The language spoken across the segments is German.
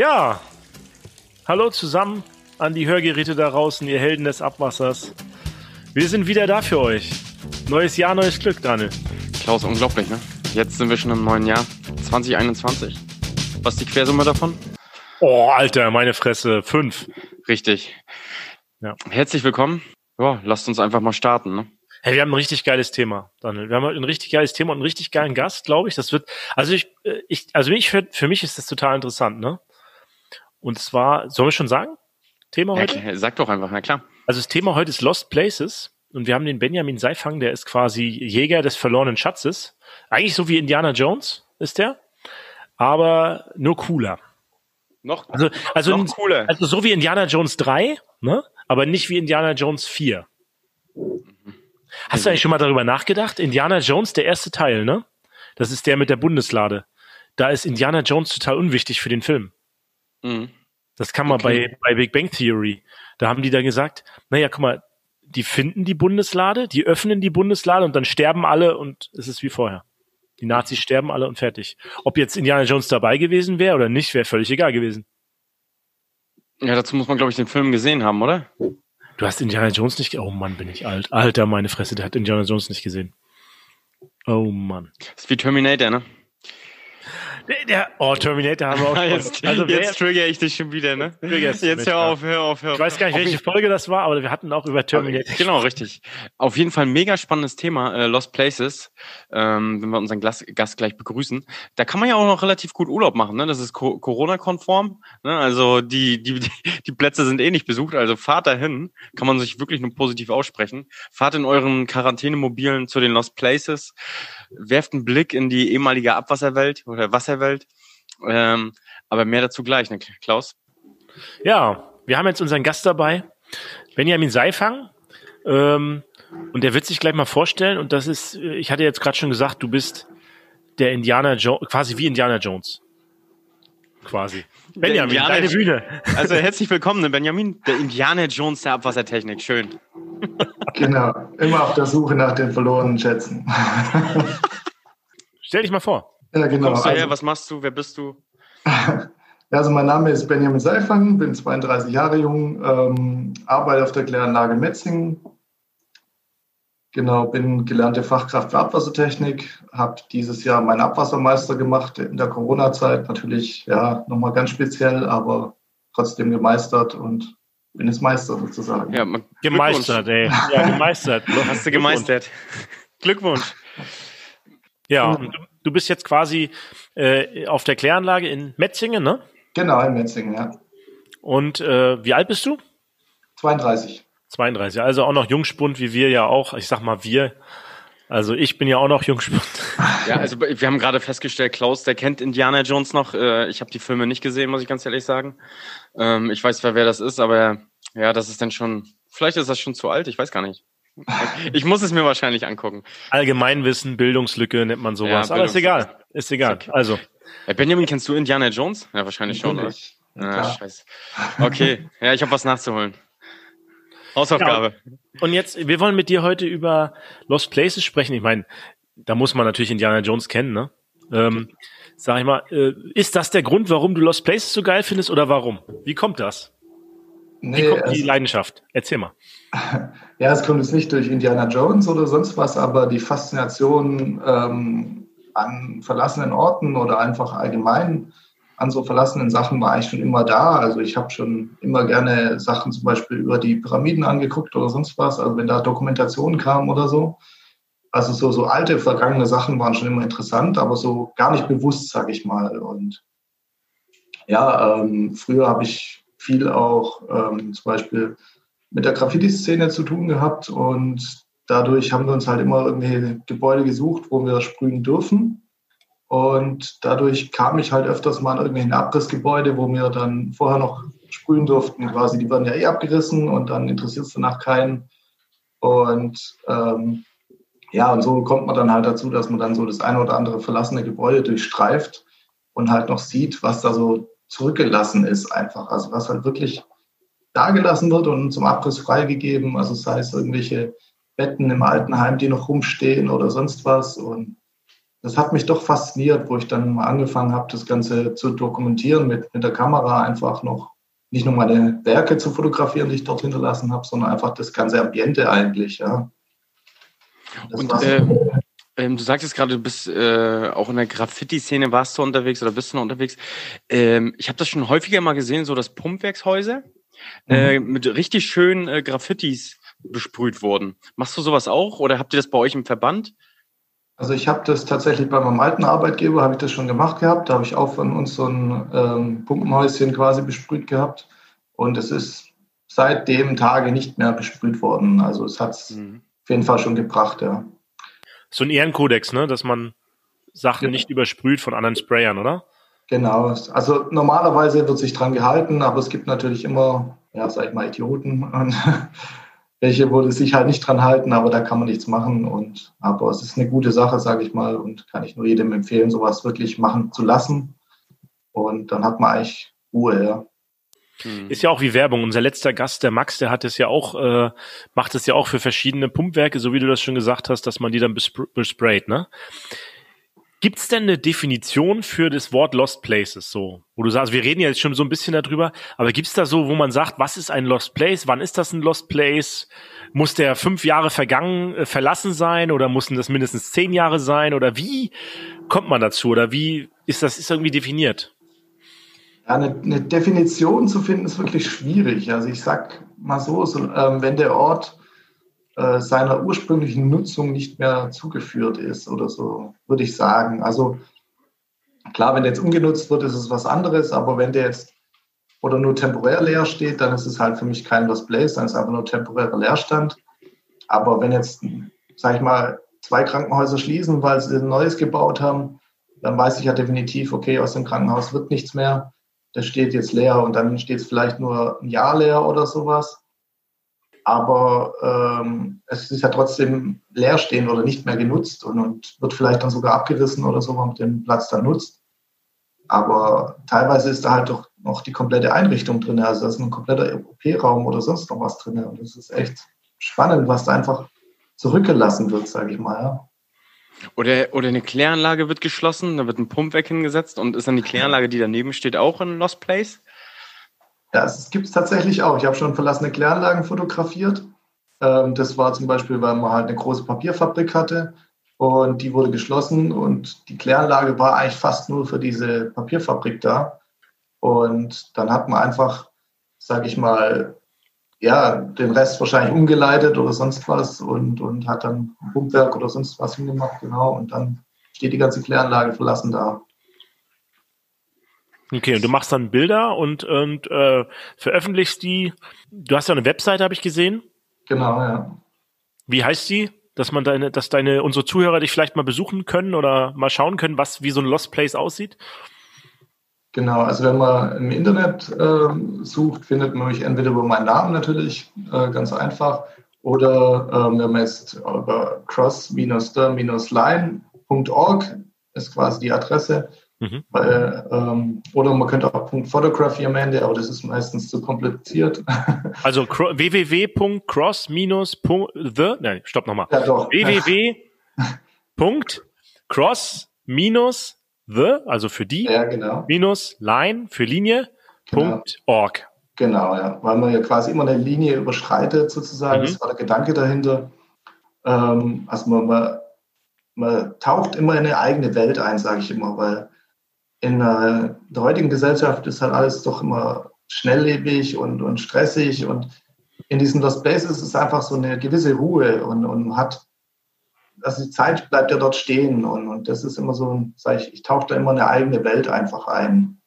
Ja, hallo zusammen an die Hörgeräte da draußen, ihr Helden des Abwassers. Wir sind wieder da für euch. Neues Jahr, neues Glück, Daniel. Klaus, unglaublich, ne? Jetzt sind wir schon im neuen Jahr 2021. Was ist die Quersumme davon? Oh, Alter, meine Fresse, fünf. Richtig. Ja. Herzlich willkommen. Ja, lasst uns einfach mal starten, ne? Hey, wir haben ein richtig geiles Thema, Daniel. Wir haben heute ein richtig geiles Thema und einen richtig geilen Gast, glaube ich. Das wird, also ich, äh, ich also ich, für, für mich ist das total interessant, ne? Und zwar, sollen wir schon sagen? Thema Ja, heute? klar, sag doch einfach, na klar. Also das Thema heute ist Lost Places und wir haben den Benjamin Seifang, der ist quasi Jäger des verlorenen Schatzes. Eigentlich so wie Indiana Jones ist der, aber nur cooler. Noch, Also, also, noch cooler. also so wie Indiana Jones 3, ne? aber nicht wie Indiana Jones 4. Hast du eigentlich schon mal darüber nachgedacht? Indiana Jones, der erste Teil, ne? Das ist der mit der Bundeslade. Da ist Indiana Jones total unwichtig für den Film. Mhm. Das kann man Okay. bei, bei Big Bang Theory. Da haben die da gesagt, naja, guck mal, die finden die Bundeslade, die öffnen die Bundeslade und dann sterben alle und es ist wie vorher. Die Nazis sterben alle und fertig. Ob jetzt Indiana Jones dabei gewesen wäre oder nicht, wäre völlig egal gewesen. Ja, dazu muss man, glaube ich, den Film gesehen haben, oder? Du hast Indiana Jones nicht, ge- oh Mann, bin ich alt. Alter, meine Fresse, der hat Indiana Jones nicht gesehen. Oh Mann. Das ist wie Terminator, ne? Der, oh, Terminator haben wir auch schon. Jetzt, also wer, jetzt trigger ich dich schon wieder, ne? Jetzt hör auf, hör auf, hör auf. ich weiß gar nicht, Auf welche Folge das war, aber wir hatten auch über Terminator. Genau, richtig. Auf jeden Fall ein mega spannendes Thema, äh, Lost Places, ähm, wenn wir unseren Glas, Gast gleich begrüßen. Da kann man ja auch noch relativ gut Urlaub machen, ne? Das ist Co Corona-konform. Ne? Also die, die, die, Plätze sind eh nicht besucht, also fahrt dahin, kann man sich wirklich nur positiv aussprechen. Fahrt in euren Quarantänemobilen zu den Lost Places, werft einen Blick in die ehemalige Abwasserwelt oder Wasserwelt. Ähm, aber mehr dazu gleich, ne, Klaus? Ja, wir haben jetzt unseren Gast dabei, Benjamin Seifang. Ähm, und der wird sich gleich mal vorstellen. Und das ist, äh, ich hatte jetzt gerade schon gesagt, du bist der Indiana Jones, quasi wie Indiana Jones. Quasi. Benjamin, Indiana- deine Bühne. Also herzlich willkommen, ne, Benjamin, der Indiana Jones der Abwassertechnik. Schön. Genau, immer auf der Suche nach den verlorenen Schätzen. Stell dich mal vor. Ja, genau. Kommst du her? Also, Was machst du? Wer bist du? ja, also mein Name ist Benjamin Seifang, bin 32 Jahre jung, ähm, arbeite auf der Kläranlage Metzingen. Genau, bin gelernte Fachkraft für Abwassertechnik, habe dieses Jahr meinen Abwassermeister gemacht in der Corona-Zeit. Natürlich, ja, nochmal ganz speziell, aber trotzdem gemeistert und bin jetzt Meister sozusagen. Ja, Gemeistert, ey. Ja, gemeistert. Hast du gemeistert. Glückwunsch. Ja, und du, du bist jetzt quasi äh, auf der Kläranlage in Metzingen, ne? Genau, in Metzingen, ja. Und äh, wie alt bist du? 32. 32, also auch noch Jungspund wie wir ja auch. Ich sag mal wir. Also ich bin ja auch noch Jungspund. Ja, also wir haben gerade festgestellt, Klaus, der kennt Indiana Jones noch. Äh, Ich habe die Filme nicht gesehen, muss ich ganz ehrlich sagen. Ähm, Ich weiß zwar, wer das ist, aber ja, das ist dann schon, vielleicht ist das schon zu alt, ich weiß gar nicht. Ich muss es mir wahrscheinlich angucken. Allgemeinwissen, Bildungslücke nennt man sowas. Ja, Aber ist egal. Ist egal. Ist okay. Also, Äh, Benjamin, kennst du Indiana Jones? Ja, wahrscheinlich schon, oder? Ja, Ah, scheiße. Okay, ja, ich habe was nachzuholen. Hausaufgabe. und jetzt, wir wollen mit dir heute über Lost Places sprechen. Ich meine, da muss man natürlich Indiana Jones kennen, ne? Ähm, sag ich mal, äh, ist das der Grund, warum du Lost Places so geil findest oder warum? Wie kommt das? Wie Nee, kommt die Leidenschaft? Erzähl mal. Ja, es kommt jetzt nicht durch Indiana Jones oder sonst was, aber die Faszination ähm, an verlassenen Orten oder einfach allgemein an so verlassenen Sachen war eigentlich schon immer da. Also ich habe schon immer gerne Sachen zum Beispiel über die Pyramiden angeguckt oder sonst was, also wenn da Dokumentationen kamen oder so. Also so, so alte, vergangene Sachen waren schon immer interessant, aber so gar nicht bewusst, sag ich mal. Und ja, ähm, früher habe ich viel auch ähm, zum Beispiel mit der Graffiti-Szene zu tun gehabt und dadurch haben wir uns halt immer irgendwelche Gebäude gesucht, wo wir sprühen dürfen. Und dadurch kam ich halt öfters mal an irgendwelchen Abrissgebäude, wo wir dann vorher noch sprühen durften. Quasi, die werden ja eh abgerissen und dann interessiert es danach keinen. Und ähm, ja, und so kommt man dann halt dazu, dass man dann so das eine oder andere verlassene Gebäude durchstreift und halt noch sieht, was da so zurückgelassen ist einfach. Also was halt wirklich da gelassen wird und zum Abriss freigegeben. Also sei es irgendwelche Betten im Altenheim, die noch rumstehen oder sonst was. Und das hat mich doch fasziniert, wo ich dann mal angefangen habe, das Ganze zu dokumentieren mit, mit der Kamera einfach noch nicht nur meine Werke zu fotografieren, die ich dort hinterlassen habe, sondern einfach das ganze Ambiente eigentlich, ja. Und äh, ähm, du sagtest gerade, du bist äh, auch in der Graffiti-Szene warst du unterwegs oder bist du noch unterwegs. Ähm, ich habe das schon häufiger mal gesehen, so das Pumpwerkshäuser mhm. äh, mit richtig schönen äh, Graffitis besprüht wurden. Machst du sowas auch oder habt ihr das bei euch im Verband? Also ich habe das tatsächlich bei meinem alten Arbeitgeber, habe ich das schon gemacht gehabt. Da habe ich auch von uns so ein ähm, Pumpenhäuschen quasi besprüht gehabt. Und es ist seit dem Tage nicht mehr besprüht worden. Also es hat es mhm. auf jeden Fall schon gebracht, ja. So ein Ehrenkodex, ne? dass man Sachen ja. nicht übersprüht von anderen Sprayern, oder? Genau. Also normalerweise wird sich dran gehalten, aber es gibt natürlich immer, ja, sag ich mal, Idioten. Und welche würde sich halt nicht dran halten, aber da kann man nichts machen. Und aber es ist eine gute Sache, sage ich mal, und kann ich nur jedem empfehlen, sowas wirklich machen zu lassen. Und dann hat man eigentlich Ruhe, ja. Hm. Ist ja auch wie Werbung. Unser letzter Gast, der Max, der hat es ja auch, äh, macht es ja auch für verschiedene Pumpwerke, so wie du das schon gesagt hast, dass man die dann besprayt, ne? Gibt es denn eine Definition für das Wort Lost Places so? Wo du sagst, wir reden ja jetzt schon so ein bisschen darüber, aber gibt es da so, wo man sagt, was ist ein Lost Place? Wann ist das ein Lost Place? Muss der fünf Jahre vergangen, äh, verlassen sein oder mussten das mindestens zehn Jahre sein? Oder wie kommt man dazu? Oder wie ist das ist irgendwie definiert? Eine, eine Definition zu finden ist wirklich schwierig. Also ich sag mal so, so ähm, wenn der Ort äh, seiner ursprünglichen Nutzung nicht mehr zugeführt ist oder so, würde ich sagen. Also klar, wenn der jetzt umgenutzt wird, ist es was anderes, aber wenn der jetzt oder nur temporär leer steht, dann ist es halt für mich kein Lost Place, dann ist es einfach nur temporärer Leerstand. Aber wenn jetzt, sag ich mal, zwei Krankenhäuser schließen, weil sie ein neues gebaut haben, dann weiß ich ja definitiv, okay, aus dem Krankenhaus wird nichts mehr. Das steht jetzt leer und dann steht es vielleicht nur ein Jahr leer oder sowas aber ähm, es ist ja trotzdem leerstehend oder nicht mehr genutzt und, und, wird vielleicht dann sogar abgerissen oder so, wenn man den Platz dann nutzt. Aber teilweise ist da halt doch noch die komplette Einrichtung drin, also da ist ein kompletter OP-Raum oder sonst noch was drin. Und das ist echt spannend, was da einfach zurückgelassen wird, sage ich mal. Ja. Oder, oder eine Kläranlage wird geschlossen, da wird ein Pumpwerk hingesetzt und ist dann die Kläranlage, die daneben steht, auch ein Lost Place? Ja, es gibt es tatsächlich auch. Ich habe schon verlassene Kläranlagen fotografiert. Ähm, das war zum Beispiel, weil man halt eine große Papierfabrik hatte und die wurde geschlossen und die Kläranlage war eigentlich fast nur für diese Papierfabrik da. Und dann hat man einfach, sage ich mal, ja, den Rest wahrscheinlich umgeleitet oder sonst was und, und hat dann ein Pumpwerk oder sonst was hingemacht, genau. Und dann steht die ganze Kläranlage verlassen da. Okay, und du machst dann Bilder und, und äh, veröffentlichst die. Du hast ja eine Webseite, habe ich gesehen. Genau, ja. Wie heißt die? Dass man deine, dass deine unsere Zuhörer dich vielleicht mal besuchen können oder mal schauen können, was wie so ein Lost Place aussieht? Genau, also wenn man im Internet äh, sucht, findet man mich entweder über meinen Namen natürlich, äh, ganz einfach, oder äh, wenn man jetzt über cross-der-line.org ist quasi die Adresse, Mhm. Weil, ähm, oder man könnte auch Photography am Ende, aber das ist meistens zu kompliziert. Also www.cross-the, nein, stopp nochmal. Ja, doch. www.cross-the, also für die, ja, genau. minus line für Linie, genau. .org. Genau, ja, weil man ja quasi immer eine Linie überschreitet sozusagen, mhm. das war der Gedanke dahinter. Ähm, also man, man, man taucht immer in eine eigene Welt ein, sage ich immer, weil in der, heutigen Gesellschaft ist halt alles doch immer schnelllebig und, und stressig und in diesen Lost Places ist es einfach so eine gewisse Ruhe und, und hat, also die Zeit bleibt ja dort stehen und, und das ist immer so, sag ich, ich tauche da immer eine eigene Welt einfach ein.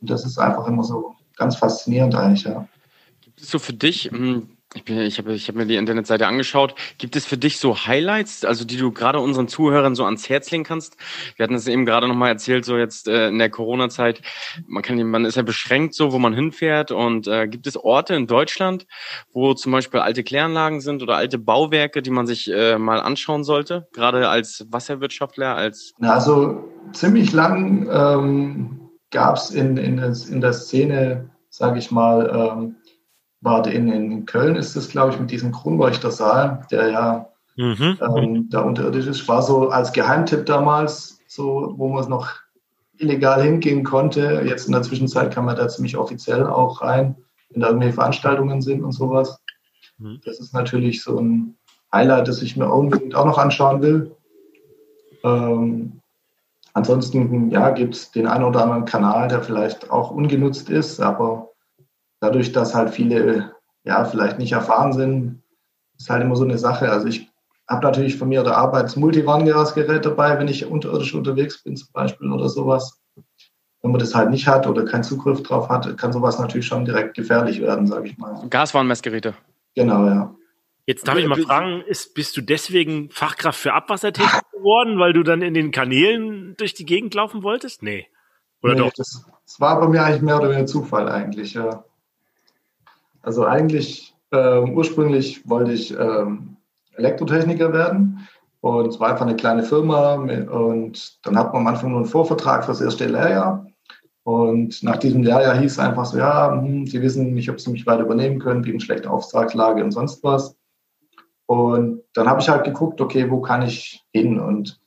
Und das ist einfach immer so ganz faszinierend eigentlich, ja. Gibt es so für dich, hm, ich, bin, ich habe ich hab mir die Internetseite angeschaut. Gibt es für dich so Highlights, also die du gerade unseren Zuhörern so ans Herz legen kannst? Wir hatten es eben gerade nochmal erzählt, so jetzt äh, in der Corona-Zeit, man kann, man ist ja beschränkt so, wo man hinfährt. Und äh, gibt es Orte in Deutschland, wo zum Beispiel alte Kläranlagen sind oder alte Bauwerke, die man sich äh, mal anschauen sollte, gerade als Wasserwirtschaftler, als Also ziemlich lang ähm, gab es in, in, in der Szene, sage ich mal, ähm, war in, in Köln ist es, glaube ich, mit diesem Kronleuchtersaal, der ja mhm. ähm, da unterirdisch ist. War so als Geheimtipp damals, so wo man es noch illegal hingehen konnte. Jetzt in der Zwischenzeit kann man da ziemlich offiziell auch rein, wenn da irgendwelche Veranstaltungen sind und sowas. Mhm. Das ist natürlich so ein Highlight, das ich mir unbedingt auch noch anschauen will. Ähm, ansonsten, ja, gibt es den einen oder anderen Kanal, der vielleicht auch ungenutzt ist, aber dadurch, dass halt viele, ja, vielleicht nicht erfahren sind, ist halt immer so eine Sache. Also ich habe natürlich von mir der Arbeit das Multivarenglasgerät dabei, wenn ich unterirdisch unterwegs bin zum Beispiel oder sowas. Wenn man das halt nicht hat oder keinen Zugriff drauf hat, kann sowas natürlich schon direkt gefährlich werden, sage ich mal. Gaswarnmessgeräte. Genau, ja. Jetzt darf ich mal fragen, ist, bist du deswegen Fachkraft für Abwassertechnik geworden, weil du dann in den Kanälen durch die Gegend laufen wolltest? Nee. Oder nee, doch? Das, das, war bei mir eigentlich mehr oder weniger Zufall eigentlich, ja. Also eigentlich, ähm, ursprünglich wollte ich ähm, Elektrotechniker werden und es war einfach eine kleine Firma und dann hat man am Anfang nur einen Vorvertrag für das erste Lehrjahr. Und nach diesem Lehrjahr hieß es einfach so, ja, hm, Sie wissen nicht, ob Sie mich weiter übernehmen können, wegen schlechter Auftragslage und sonst was. Und dann habe ich halt geguckt, okay, wo kann ich hin? Und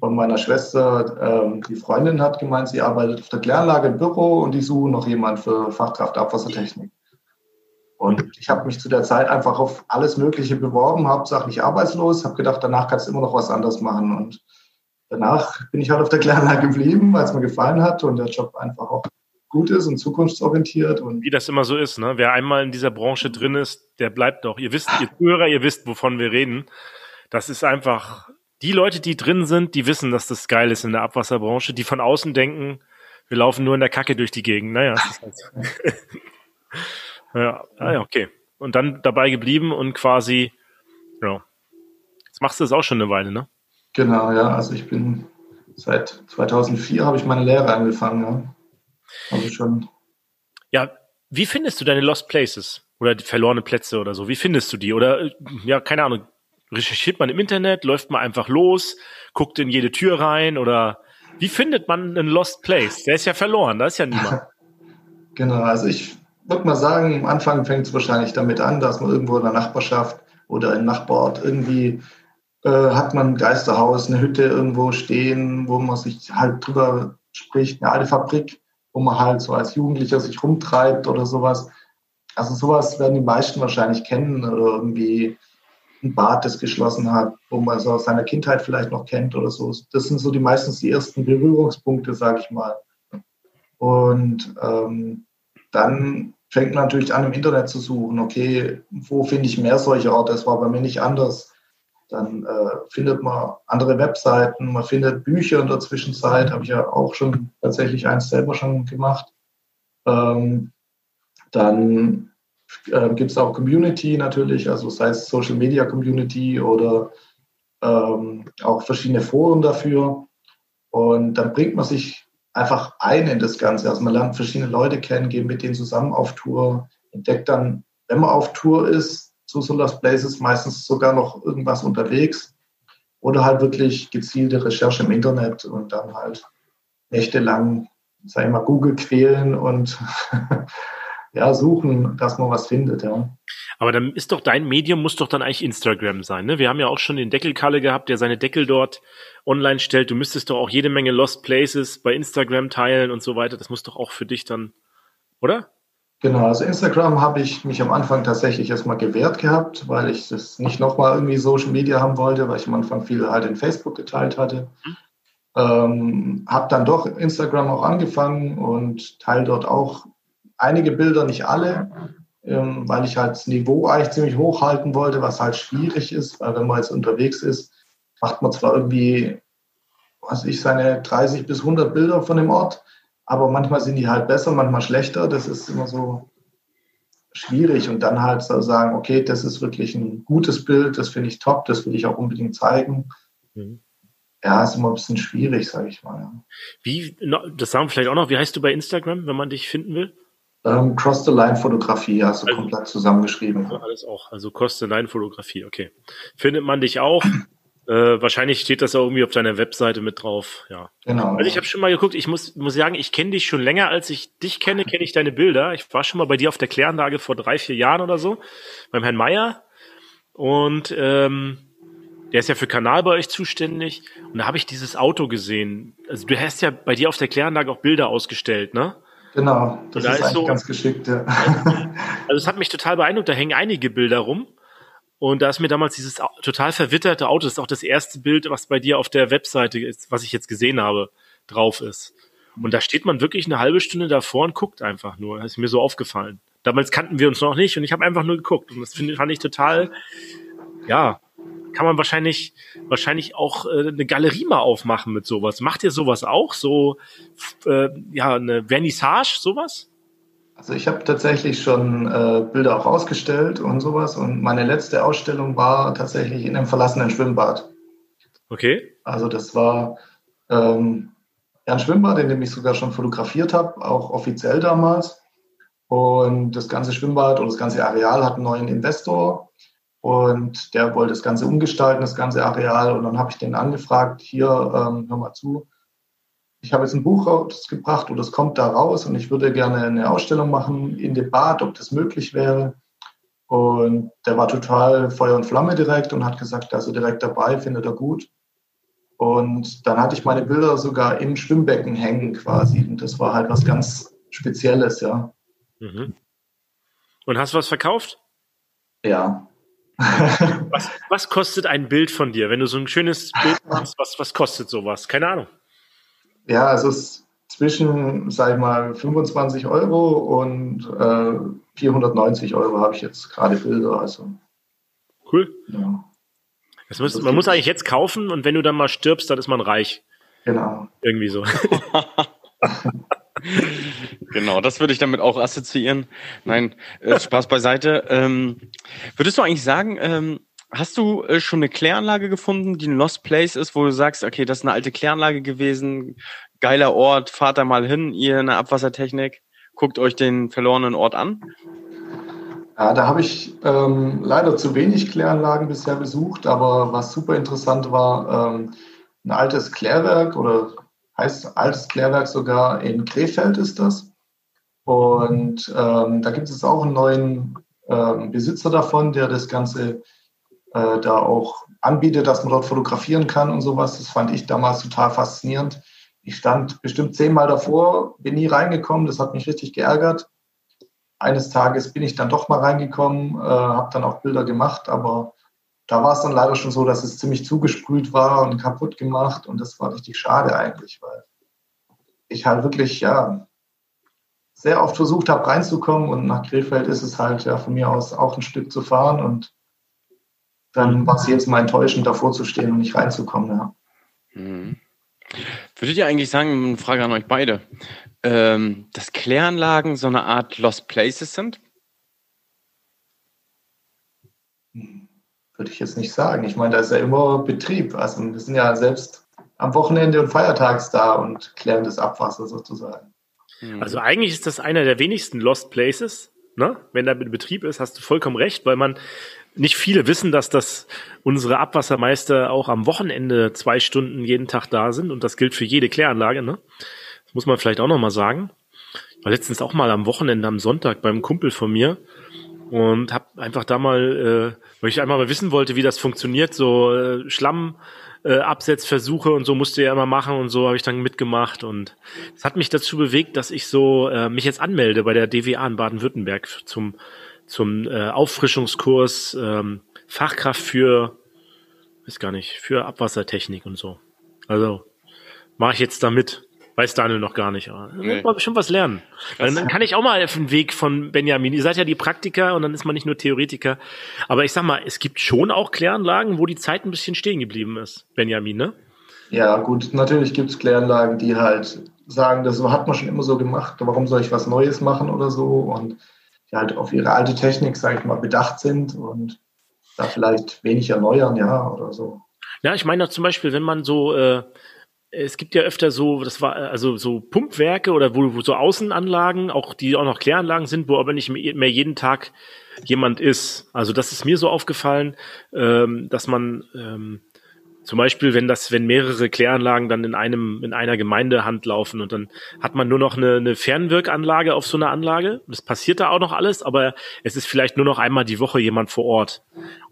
von meiner Schwester, ähm, die Freundin hat gemeint, sie arbeitet auf der Kläranlage im Büro und die suchen noch jemand für Fachkraft Abwassertechnik. Und ich habe mich zu der Zeit einfach auf alles Mögliche beworben, hauptsächlich arbeitslos, habe gedacht, danach kannst du immer noch was anderes machen. Und danach bin ich halt auf der Kläranlage geblieben, weil es mir gefallen hat und der Job einfach auch gut ist und zukunftsorientiert. Und Wie das immer so ist, ne? Wer einmal in dieser Branche drin ist, der bleibt doch. Ihr wisst, ihr Zuhörer, ihr wisst, wovon wir reden. Das ist einfach, die Leute, die drin sind, die wissen, dass das geil ist in der Abwasserbranche, die von außen denken, wir laufen nur in der Kacke durch die Gegend. Naja, das ist halt so. ja, ah, ja, okay. Und dann dabei geblieben und quasi, ja. Jetzt machst du das auch schon eine Weile, ne? Genau, ja. Also ich bin seit 2004 habe ich meine Lehre angefangen, ja. Also schon. Ja, wie findest du deine Lost Places oder die verlorene Plätze oder so? Wie findest du die? Oder ja, keine Ahnung, recherchiert man im Internet, läuft man einfach los, guckt in jede Tür rein oder wie findet man einen Lost Place? Der ist ja verloren, da ist ja niemand. genau, also ich würde mal sagen, am Anfang fängt es wahrscheinlich damit an, dass man irgendwo in der Nachbarschaft oder im Nachbarort irgendwie äh, hat man ein Geisterhaus, eine Hütte irgendwo stehen, wo man sich halt drüber spricht, eine alte Fabrik wo man halt so als Jugendlicher sich rumtreibt oder sowas. Also sowas werden die meisten wahrscheinlich kennen oder irgendwie ein Bad, das geschlossen hat, wo man so aus seiner Kindheit vielleicht noch kennt oder so. Das sind so die meistens die ersten Berührungspunkte, sage ich mal. Und ähm, dann fängt man natürlich an, im Internet zu suchen, okay, wo finde ich mehr solche Orte? Das war bei mir nicht anders. Dann äh, findet man andere Webseiten, man findet Bücher in der Zwischenzeit, habe ich ja auch schon tatsächlich eins selber schon gemacht. Ähm, dann äh, gibt es auch Community natürlich, also sei es Social Media Community oder ähm, auch verschiedene Foren dafür. Und dann bringt man sich einfach ein in das Ganze. Also man lernt verschiedene Leute kennen, geht mit denen zusammen auf Tour, entdeckt dann, wenn man auf Tour ist, zu Solar Places, meistens sogar noch irgendwas unterwegs oder halt wirklich gezielte Recherche im Internet und dann halt nächtelang, sag ich mal, Google quälen und ja, suchen, dass man was findet, ja. Aber dann ist doch dein Medium muss doch dann eigentlich Instagram sein, ne? Wir haben ja auch schon den Deckelkalle gehabt, der seine Deckel dort online stellt. Du müsstest doch auch jede Menge Lost Places bei Instagram teilen und so weiter. Das muss doch auch für dich dann, oder? Genau, also Instagram habe ich mich am Anfang tatsächlich erstmal gewehrt gehabt, weil ich das nicht nochmal irgendwie Social Media haben wollte, weil ich am Anfang viel halt in Facebook geteilt hatte. Mhm. Ähm, habe dann doch Instagram auch angefangen und teile dort auch einige Bilder, nicht alle, ähm, weil ich halt das Niveau eigentlich ziemlich hoch halten wollte, was halt schwierig ist, weil wenn man jetzt unterwegs ist, macht man zwar irgendwie, was ich, seine 30 bis 100 Bilder von dem Ort, aber manchmal sind die halt besser, manchmal schlechter. Das ist immer so schwierig. Und dann halt so sagen, okay, das ist wirklich ein gutes Bild, das finde ich top, das will ich auch unbedingt zeigen. Mhm. Ja, ist immer ein bisschen schwierig, sage ich mal. Wie, das sagen wir vielleicht auch noch, wie heißt du bei Instagram, wenn man dich finden will? Ähm, Cross the Line Fotografie, hast du also, komplett zusammengeschrieben. Also alles auch, also Cross the Line Fotografie, okay. Findet man dich auch? Äh, wahrscheinlich steht das auch irgendwie auf deiner Webseite mit drauf, ja. Genau. Also ich habe schon mal geguckt, ich muss, muss sagen, ich kenne dich schon länger, als ich dich kenne, kenne ich deine Bilder. Ich war schon mal bei dir auf der Kläranlage vor drei, vier Jahren oder so, beim Herrn Meier. Und ähm, der ist ja für Kanal bei euch zuständig. Und da habe ich dieses Auto gesehen. Also du hast ja bei dir auf der Kläranlage auch Bilder ausgestellt, ne? Genau, das da ist, ist so, ganz geschickt, ja. Also es hat mich total beeindruckt, da hängen einige Bilder rum. Und da ist mir damals dieses total verwitterte Auto, das ist auch das erste Bild, was bei dir auf der Webseite ist, was ich jetzt gesehen habe, drauf ist. Und da steht man wirklich eine halbe Stunde davor und guckt einfach nur. Das ist mir so aufgefallen. Damals kannten wir uns noch nicht und ich habe einfach nur geguckt. Und das find, fand ich total, ja, kann man wahrscheinlich, wahrscheinlich auch äh, eine Galerie mal aufmachen mit sowas. Macht ihr sowas auch? So, äh, ja, eine Vernissage, sowas? Also ich habe tatsächlich schon äh, Bilder auch ausgestellt und sowas. Und meine letzte Ausstellung war tatsächlich in einem verlassenen Schwimmbad. Okay. Also das war ähm, ein Schwimmbad, in dem ich sogar schon fotografiert habe, auch offiziell damals. Und das ganze Schwimmbad und das ganze Areal hat einen neuen Investor und der wollte das Ganze umgestalten, das ganze Areal. Und dann habe ich den angefragt, hier, ähm, hör mal zu, ich habe jetzt ein Buch rausgebracht oder es kommt da raus und ich würde gerne eine Ausstellung machen in dem Bad, ob das möglich wäre. Und der war total Feuer und Flamme direkt und hat gesagt, also direkt dabei, findet er gut. Und dann hatte ich meine Bilder sogar im Schwimmbecken hängen quasi. Und das war halt was ganz Spezielles, ja. Mhm. Und hast du was verkauft? Ja. Was, was kostet ein Bild von dir? Wenn du so ein schönes Bild machst, was, was kostet sowas? Keine Ahnung. Ja, also es ist zwischen, sag ich mal, 25 Euro und äh, 490 Euro habe ich jetzt gerade Bilder. Also. Cool. Ja. Muss, man muss eigentlich jetzt kaufen und wenn du dann mal stirbst, dann ist man reich. Genau. Irgendwie so. genau, das würde ich damit auch assoziieren. Nein, äh, Spaß beiseite. Ähm, würdest du eigentlich sagen, ähm, hast du äh, schon eine Kläranlage gefunden, die ein Lost Place ist, wo du sagst, okay, das ist eine alte Kläranlage gewesen, geiler Ort, fahrt da mal hin, ihr in der Abwassertechnik, guckt euch den verlorenen Ort an? Ja, da habe ich ähm, leider zu wenig Kläranlagen bisher besucht, aber was super interessant war, ähm, ein altes Klärwerk oder heißt altes Klärwerk sogar in Krefeld ist das. Und ähm, da gibt es auch einen neuen ähm, Besitzer davon, der das Ganze äh, da auch anbietet, dass man dort fotografieren kann und sowas. Das fand ich damals total faszinierend. Ich stand bestimmt zehnmal davor, bin nie reingekommen, das hat mich richtig geärgert eines Tages bin ich dann doch mal reingekommen, äh, habe dann auch Bilder gemacht, aber da war es dann leider schon so, dass es ziemlich zugesprüht war und kaputt gemacht und das war richtig schade eigentlich, weil ich halt wirklich, ja, sehr oft versucht habe reinzukommen und nach Krefeld ist es halt ja von mir aus auch ein Stück zu fahren und dann war es jetzt mal enttäuschend, davor zu stehen und nicht reinzukommen, ja. Mhm. Würdet ihr eigentlich sagen, eine Frage an euch beide, ähm, dass Kläranlagen so eine Art Lost Places sind? Würde ich jetzt nicht sagen. Ich meine, da ist ja immer Betrieb. Also wir sind ja selbst am Wochenende und feiertags da und klären das Abwasser sozusagen. Hm. Also eigentlich ist das einer der wenigsten Lost Places. Ne? Wenn da Betrieb ist, hast du vollkommen recht, weil man nicht viele wissen, dass das unsere Abwassermeister auch am Wochenende zwei Stunden jeden Tag da sind und das gilt für jede Kläranlage. Ne? muss man vielleicht auch noch mal sagen. Ich war letztens auch mal am Wochenende am Sonntag beim Kumpel von mir und habe einfach da mal, äh, weil ich einmal mal wissen wollte, wie das funktioniert, so äh, Schlamm äh, Absetzversuche und so musste er immer machen und so habe ich dann mitgemacht und es hat mich dazu bewegt, dass ich so äh, mich jetzt anmelde bei der DWA in Baden-Württemberg zum zum äh, Auffrischungskurs ähm, Fachkraft für weiß gar nicht für Abwassertechnik und so. Also mache ich jetzt da mit. Weiß Daniel noch gar nicht, aber nee. man bestimmt was lernen. Dann, dann kann ich auch mal auf den Weg von Benjamin. Ihr seid ja die Praktiker und dann ist man nicht nur Theoretiker. Aber ich sag mal, es gibt schon auch Kläranlagen, wo die Zeit ein bisschen stehen geblieben ist, Benjamin, ne? Ja, gut, natürlich gibt es Kläranlagen, die halt sagen, das hat man schon immer so gemacht, warum soll ich was Neues machen oder so und die halt auf ihre alte Technik, sage ich mal, bedacht sind und da vielleicht wenig erneuern, ja, oder so. Ja, ich meine zum Beispiel, wenn man so äh, es gibt ja öfter so, das war also so Pumpwerke oder wo, wo so Außenanlagen, auch die auch noch Kläranlagen sind, wo aber nicht mehr jeden Tag jemand ist. Also das ist mir so aufgefallen, ähm, dass man ähm, Zum Beispiel, wenn das, wenn mehrere Kläranlagen dann in einem, in einer Gemeindehand laufen und dann hat man nur noch eine, eine Fernwirkanlage auf so einer Anlage. Das passiert da auch noch alles, aber es ist vielleicht nur noch einmal die Woche jemand vor Ort.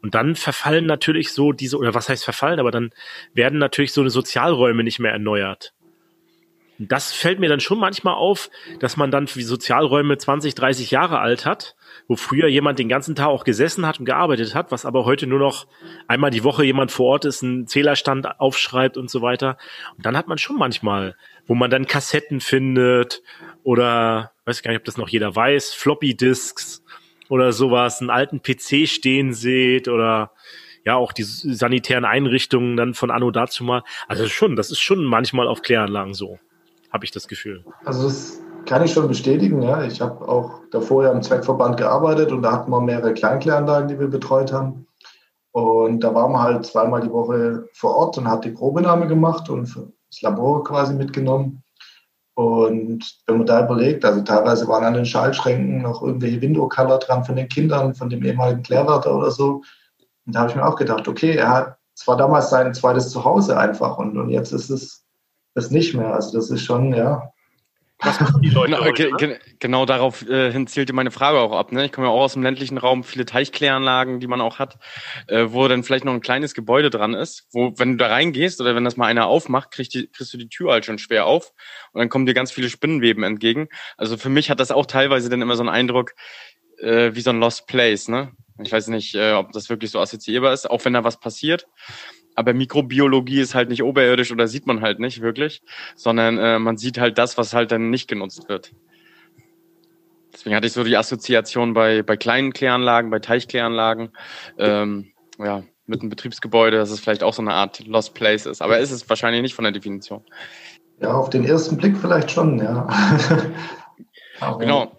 Und dann verfallen natürlich so diese, oder was heißt verfallen, aber dann werden natürlich so eine Sozialräume nicht mehr erneuert. Das fällt mir dann schon manchmal auf, dass man dann für Sozialräume 20, 30 Jahre alt hat wo früher jemand den ganzen Tag auch gesessen hat und gearbeitet hat, was aber heute nur noch einmal die Woche jemand vor Ort ist, einen Zählerstand aufschreibt und so weiter. Und dann hat man schon manchmal, wo man dann Kassetten findet oder, weiß gar nicht, ob das noch jeder weiß, Floppy Disks oder sowas, einen alten PC stehen seht oder ja auch die sanitären Einrichtungen dann von Anno dazu mal. Also schon, das ist schon manchmal auf Kläranlagen so, habe ich das Gefühl. Also es kann ich schon bestätigen, ja. Ich habe auch davor ja im Zweckverband gearbeitet und da hatten wir mehrere Kleinkläranlagen, die wir betreut haben. Und da waren wir halt zweimal die Woche vor Ort und hat die Probenahme gemacht und das Labor quasi mitgenommen. Und wenn man da überlegt, also teilweise waren an den Schaltschränken noch irgendwelche Window-Color dran von den Kindern, von dem ehemaligen Klärwärter oder so. Und da habe ich mir auch gedacht, okay, er hat zwar damals sein zweites Zuhause einfach und, und jetzt ist es das nicht mehr. Also das ist schon, ja, was machen die Leute genau, heute, ne? genau darauf äh, hin zielte meine Frage auch ab. Ne? Ich komme ja auch aus dem ländlichen Raum, viele Teichkläranlagen, die man auch hat, äh, wo dann vielleicht noch ein kleines Gebäude dran ist, wo, wenn du da reingehst oder wenn das mal einer aufmacht, kriegst, die, kriegst du die Tür halt schon schwer auf und dann kommen dir ganz viele Spinnenweben entgegen. Also für mich hat das auch teilweise dann immer so einen Eindruck, äh, wie so ein Lost Place. Ne? Ich weiß nicht, äh, ob das wirklich so assoziierbar ist, auch wenn da was passiert aber Mikrobiologie ist halt nicht oberirdisch oder sieht man halt nicht wirklich, sondern äh, man sieht halt das, was halt dann nicht genutzt wird. Deswegen hatte ich so die Assoziation bei, bei kleinen Kläranlagen, bei Teichkläranlagen, ähm, ja, mit einem Betriebsgebäude, dass es vielleicht auch so eine Art Lost Place ist. Aber ist es wahrscheinlich nicht von der Definition. Ja, auf den ersten Blick vielleicht schon, ja. Genau.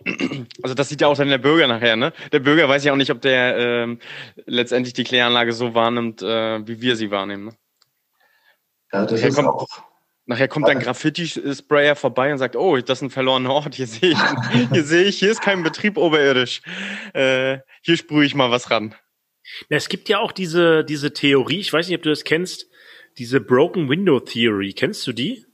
Also das sieht ja auch dann der Bürger nachher, ne? Der Bürger weiß ja auch nicht, ob der ähm, letztendlich die Kläranlage so wahrnimmt, äh, wie wir sie wahrnehmen. Ne? Ja, das nachher ist kommt, auch. Nachher kommt ein Graffiti-Sprayer vorbei und sagt, oh, das ist ein verlorener Ort. Hier sehe ich, hier sehe ich, hier ist kein Betrieb oberirdisch. Äh, hier sprühe ich mal was ran. Es gibt ja auch diese, diese Theorie, ich weiß nicht, ob du das kennst, diese Broken Window Theory. Kennst du die?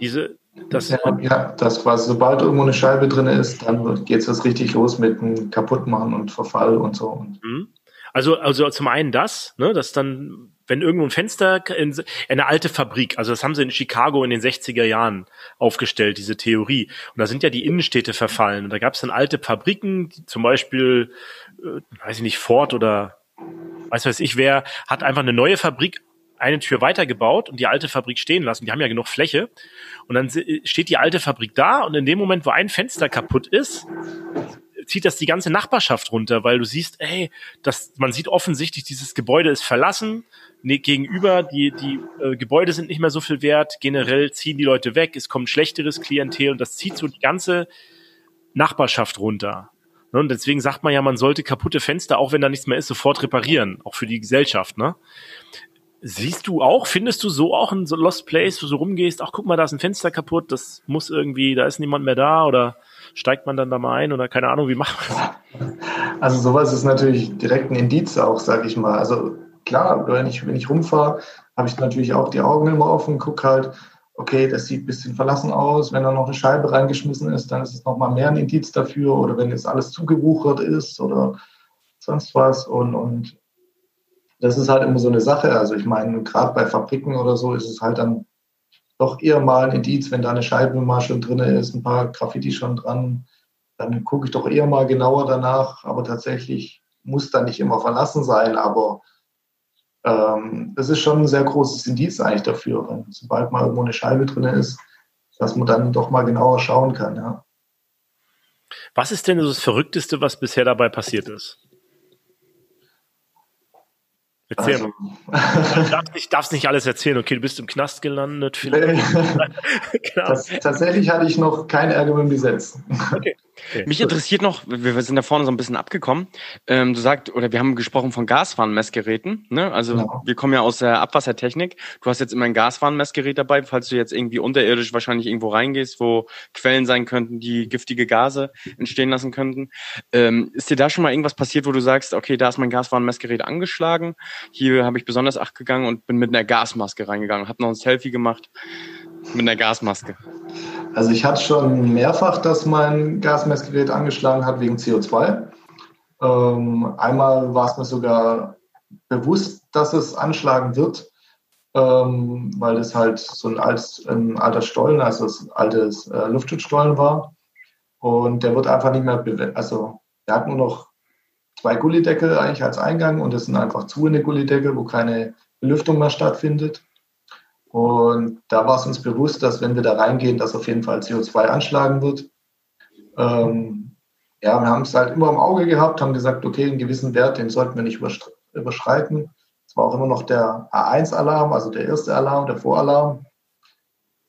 Diese, das ja, ja, das quasi, sobald irgendwo eine Scheibe drin ist, dann geht es richtig los mit dem Kaputtmachen und Verfall und so. Mhm. Also, also zum einen das, ne, dass dann, wenn irgendwo ein Fenster in, in eine alte Fabrik, also das haben sie in Chicago in den 60er Jahren aufgestellt, diese Theorie. Und da sind ja die Innenstädte verfallen. Und da gab es dann alte Fabriken, zum Beispiel, äh, weiß ich nicht, Ford oder weiß weiß ich wer, hat einfach eine neue Fabrik eine Tür weitergebaut und die alte Fabrik stehen lassen. Die haben ja genug Fläche. Und dann steht die alte Fabrik da und in dem Moment, wo ein Fenster kaputt ist, zieht das die ganze Nachbarschaft runter, weil du siehst, ey, das, man sieht offensichtlich, dieses Gebäude ist verlassen. Nee, gegenüber, die, die äh, Gebäude sind nicht mehr so viel wert. Generell ziehen die Leute weg, es kommt schlechteres Klientel und das zieht so die ganze Nachbarschaft runter. Ne, und deswegen sagt man ja, man sollte kaputte Fenster, auch wenn da nichts mehr ist, sofort reparieren, auch für die Gesellschaft. Ne? Siehst du auch, findest du so auch ein Lost Place, wo du rumgehst, ach guck mal, da ist ein Fenster kaputt, das muss irgendwie, da ist niemand mehr da oder steigt man dann da mal ein oder keine Ahnung, wie macht man das? Also sowas ist natürlich direkt ein Indiz auch, sag ich mal. Also klar, wenn ich, wenn ich rumfahre, habe ich natürlich auch die Augen immer offen, guck halt, okay, das sieht ein bisschen verlassen aus. Wenn da noch eine Scheibe reingeschmissen ist, dann ist es nochmal mehr ein Indiz dafür. Oder wenn jetzt alles zugewuchert ist oder sonst was. Und, und das ist halt immer so eine Sache. Also ich meine, gerade bei Fabriken oder so ist es halt dann doch eher mal ein Indiz, wenn da eine Scheibe mal schon drin ist, ein paar Graffiti schon dran, dann gucke ich doch eher mal genauer danach. Aber tatsächlich muss da nicht immer verlassen sein, aber ähm, das ist schon ein sehr großes Indiz eigentlich dafür, wenn, sobald mal irgendwo eine Scheibe drin ist, dass man dann doch mal genauer schauen kann, ja. Was ist denn das Verrückteste, was bisher dabei passiert ist? Erzähl also. mal. Darfst nicht, darfst nicht alles erzählen. Okay, du bist im Knast gelandet. Vielleicht. das, tatsächlich hatte ich noch keinen Ärger mit dem Gesetz. Okay. Okay. Mich interessiert noch, wir sind da vorne so ein bisschen abgekommen. Ähm, du sagst, oder wir haben gesprochen von Gaswarnmessgeräten. Ne? Also genau. wir kommen ja aus der Abwassertechnik. Du hast jetzt immer ein Gaswarnmessgerät dabei, falls du jetzt irgendwie unterirdisch wahrscheinlich irgendwo reingehst, wo Quellen sein könnten, die giftige Gase entstehen lassen könnten. Ähm, ist dir da schon mal irgendwas passiert, wo du sagst, okay, da ist mein Gaswarnmessgerät angeschlagen. Hier habe ich besonders acht gegangen und bin mit einer Gasmaske reingegangen, habe noch ein Selfie gemacht mit einer Gasmaske. Also ich hatte schon mehrfach, dass mein Gasmessgerät angeschlagen hat wegen CO2. Ähm, einmal war es mir sogar bewusst, dass es anschlagen wird, ähm, weil das halt so ein, altes, ein alter Stollen, also ein altes äh, Luftschutzstollen war. Und der wird einfach nicht mehr, also der hat nur noch zwei Gullideckel eigentlich als Eingang und das sind einfach zu in der Gullideckel, wo keine Belüftung mehr stattfindet. Und da war es uns bewusst, dass wenn wir da reingehen, dass auf jeden Fall CO2 anschlagen wird. Ähm, ja, wir haben es halt immer im Auge gehabt, haben gesagt, okay, einen gewissen Wert, den sollten wir nicht überschreiten. Es war auch immer noch der A1-Alarm, also der erste Alarm, der Voralarm.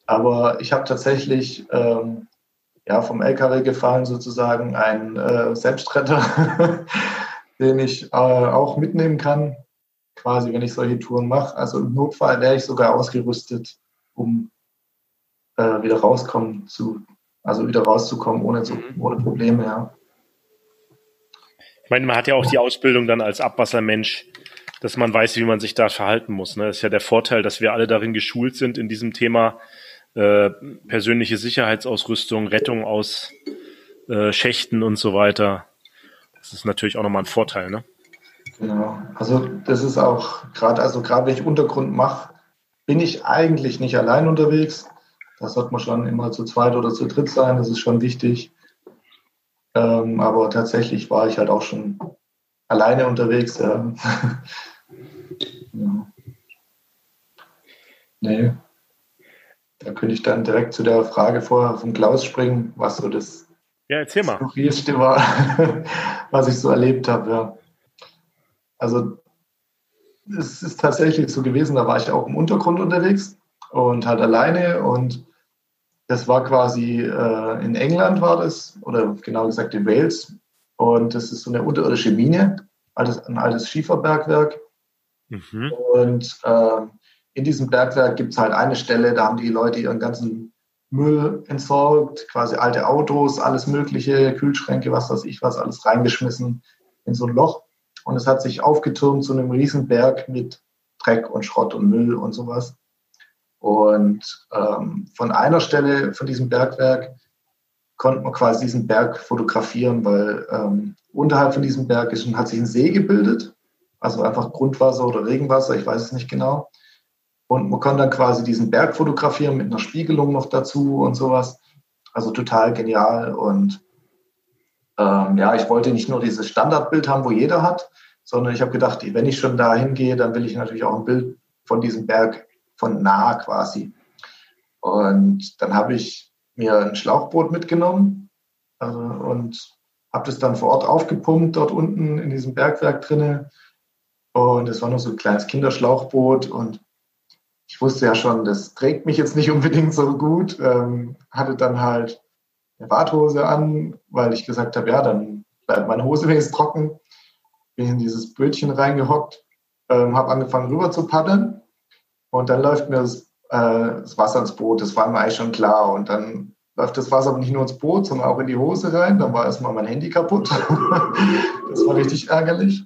Aber ich habe tatsächlich ähm, ja, vom LKW gefallen sozusagen einen äh, Selbstretter, den ich äh, auch mitnehmen kann quasi, wenn ich solche Touren mache. Also im Notfall wäre ich sogar ausgerüstet, um äh, wieder rauskommen zu, also wieder rauszukommen ohne, zu, mhm. ohne Probleme, ja. Ich meine, man hat ja auch die Ausbildung dann als Abwassermensch, dass man weiß, wie man sich da verhalten muss. Ne? Das ist ja der Vorteil, dass wir alle darin geschult sind in diesem Thema äh, persönliche Sicherheitsausrüstung, Rettung aus äh, Schächten und so weiter. Das ist natürlich auch nochmal ein Vorteil, ne? Genau. Also das ist auch gerade, also gerade wenn ich Untergrund mache, bin ich eigentlich nicht allein unterwegs. Da sollte man schon immer zu zweit oder zu dritt sein. Das ist schon wichtig. Ähm, aber tatsächlich war ich halt auch schon alleine unterwegs. Ja. ja. Nee. Da könnte ich dann direkt zu der Frage vorher von Klaus springen, was so das ja, erzähl mal. war, was ich so erlebt habe. Ja. Also es ist tatsächlich so gewesen, da war ich auch im Untergrund unterwegs und halt alleine und das war quasi äh, in England war das, oder genau gesagt in Wales. Und das ist so eine unterirdische Mine, altes, ein altes Schieferbergwerk. Mhm. Und äh, in diesem Bergwerk gibt es halt eine Stelle, da haben die Leute ihren ganzen Müll entsorgt, quasi alte Autos, alles Mögliche, Kühlschränke, was weiß ich was, alles reingeschmissen in so ein Loch. Und es hat sich aufgetürmt zu einem Riesenberg mit Dreck und Schrott und Müll und sowas. Und ähm, von einer Stelle von diesem Bergwerk konnte man quasi diesen Berg fotografieren, weil ähm, unterhalb von diesem Berg ist, hat sich ein See gebildet, also einfach Grundwasser oder Regenwasser, ich weiß es nicht genau. Und man konnte dann quasi diesen Berg fotografieren mit einer Spiegelung noch dazu und sowas. Also total genial. Und ähm, ja, ich wollte nicht nur dieses Standardbild haben, wo jeder hat, sondern ich habe gedacht, wenn ich schon da hingehe, dann will ich natürlich auch ein Bild von diesem Berg von nah quasi. Und dann habe ich mir ein Schlauchboot mitgenommen äh, und habe das dann vor Ort aufgepumpt, dort unten in diesem Bergwerk drinne. Und es war nur so ein kleines Kinderschlauchboot und ich wusste ja schon, das trägt mich jetzt nicht unbedingt so gut. Ähm, hatte dann halt eine Warthose an, weil ich gesagt habe, ja, dann bleibt meine Hose wenigstens trocken. Bin in dieses Bötchen reingehockt, ähm, habe angefangen rüber zu paddeln und dann läuft mir das, äh, das, Wasser ins Boot. Das war mir eigentlich schon klar. Und dann läuft das Wasser nicht nur ins Boot, sondern auch in die Hose rein. Dann war erstmal mein Handy kaputt. das war richtig ärgerlich.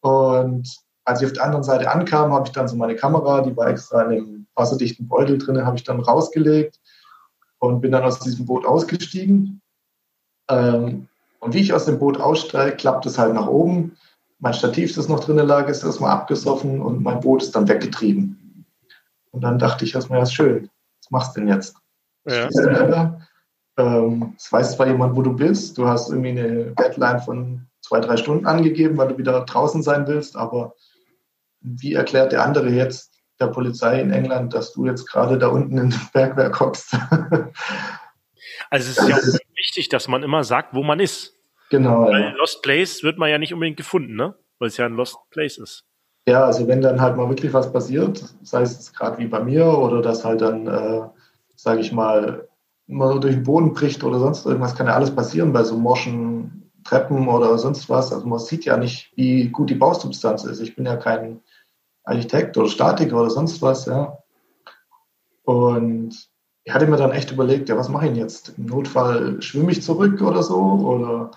Und als ich auf der anderen Seite ankam, habe ich dann so meine Kamera, die war extra in einem wasserdichten Beutel drin, habe ich dann rausgelegt und bin dann aus diesem Boot ausgestiegen. Ähm, und wie ich aus dem Boot aussteige, klappt es halt nach oben. Mein Stativ, das noch drinnen lag, ist erstmal abgesoffen und mein Boot ist dann weggetrieben. Und dann dachte ich erstmal, ja, ist schön. Was machst du denn jetzt? Ja. Ähm, es weiß zwar jemand, wo du bist. Du hast irgendwie eine Deadline von zwei, drei Stunden angegeben, weil du wieder draußen sein willst. Aber wie erklärt der andere jetzt, der Polizei in England, dass du jetzt gerade da unten im Bergwerk hockst. also es ist ja wichtig, dass man immer sagt, wo man ist. Genau. Weil ja. Lost Place wird man ja nicht unbedingt gefunden, ne? Weil es ja ein Lost Place ist. Ja, also wenn dann halt mal wirklich was passiert, sei es gerade wie bei mir oder dass halt dann, äh, sage ich mal, mal durch den Boden bricht oder sonst irgendwas, kann ja alles passieren bei so morschen Treppen oder sonst was. Also man sieht ja nicht, wie gut die Bausubstanz ist. Ich bin ja kein Architekt oder Statiker oder sonst was, ja. Und ich hatte mir dann echt überlegt, ja, was mache ich denn jetzt? Im Notfall schwimme ich zurück oder so? Oder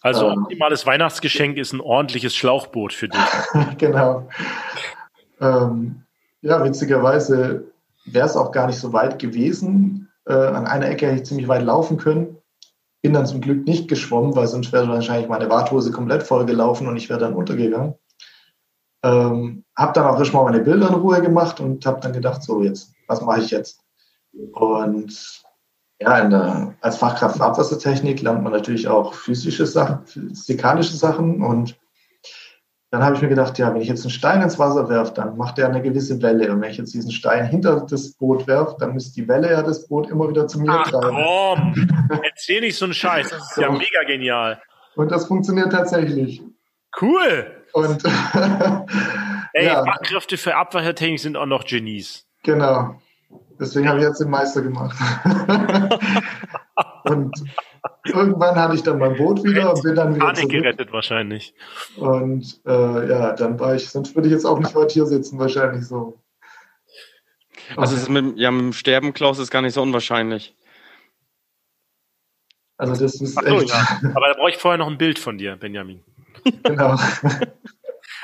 also ähm, optimales Weihnachtsgeschenk ist ein ordentliches Schlauchboot für dich. genau. Ähm, ja, witzigerweise wäre es auch gar nicht so weit gewesen. Äh, an einer Ecke hätte ich ziemlich weit laufen können. Bin dann zum Glück nicht geschwommen, weil sonst wäre wahrscheinlich meine Warthose komplett voll gelaufen und ich wäre dann untergegangen. Ähm, habe dann auch erstmal meine Bilder in Ruhe gemacht und habe dann gedacht, so jetzt, was mache ich jetzt? Und ja, der, als Fachkraft Abwassertechnik lernt man natürlich auch physische Sachen, physikalische Sachen und dann habe ich mir gedacht, ja, wenn ich jetzt einen Stein ins Wasser werfe, dann macht er eine gewisse Welle. Und wenn ich jetzt diesen Stein hinter das Boot werfe, dann müsste die Welle ja das Boot immer wieder zu mir Ach, treiben. Komm, erzähl nicht so einen Scheiß. Das ist so. ja mega genial. Und das funktioniert tatsächlich. Cool. Und Ey, ja. Fachkräfte für Abwassertechnik sind auch noch Genies. Genau. Deswegen habe ich jetzt den Meister gemacht. und irgendwann hatte ich dann mein Boot wieder und bin dann wieder Panik gerettet wahrscheinlich. Und äh, ja, dann war ich, sonst würde ich jetzt auch nicht heute hier sitzen, wahrscheinlich so. Also es ist mit, ja, mit dem Sterben, Klaus, ist gar nicht so unwahrscheinlich. Also das ist so, echt... Ja. Aber da brauche ich vorher noch ein Bild von dir, Benjamin. Genau.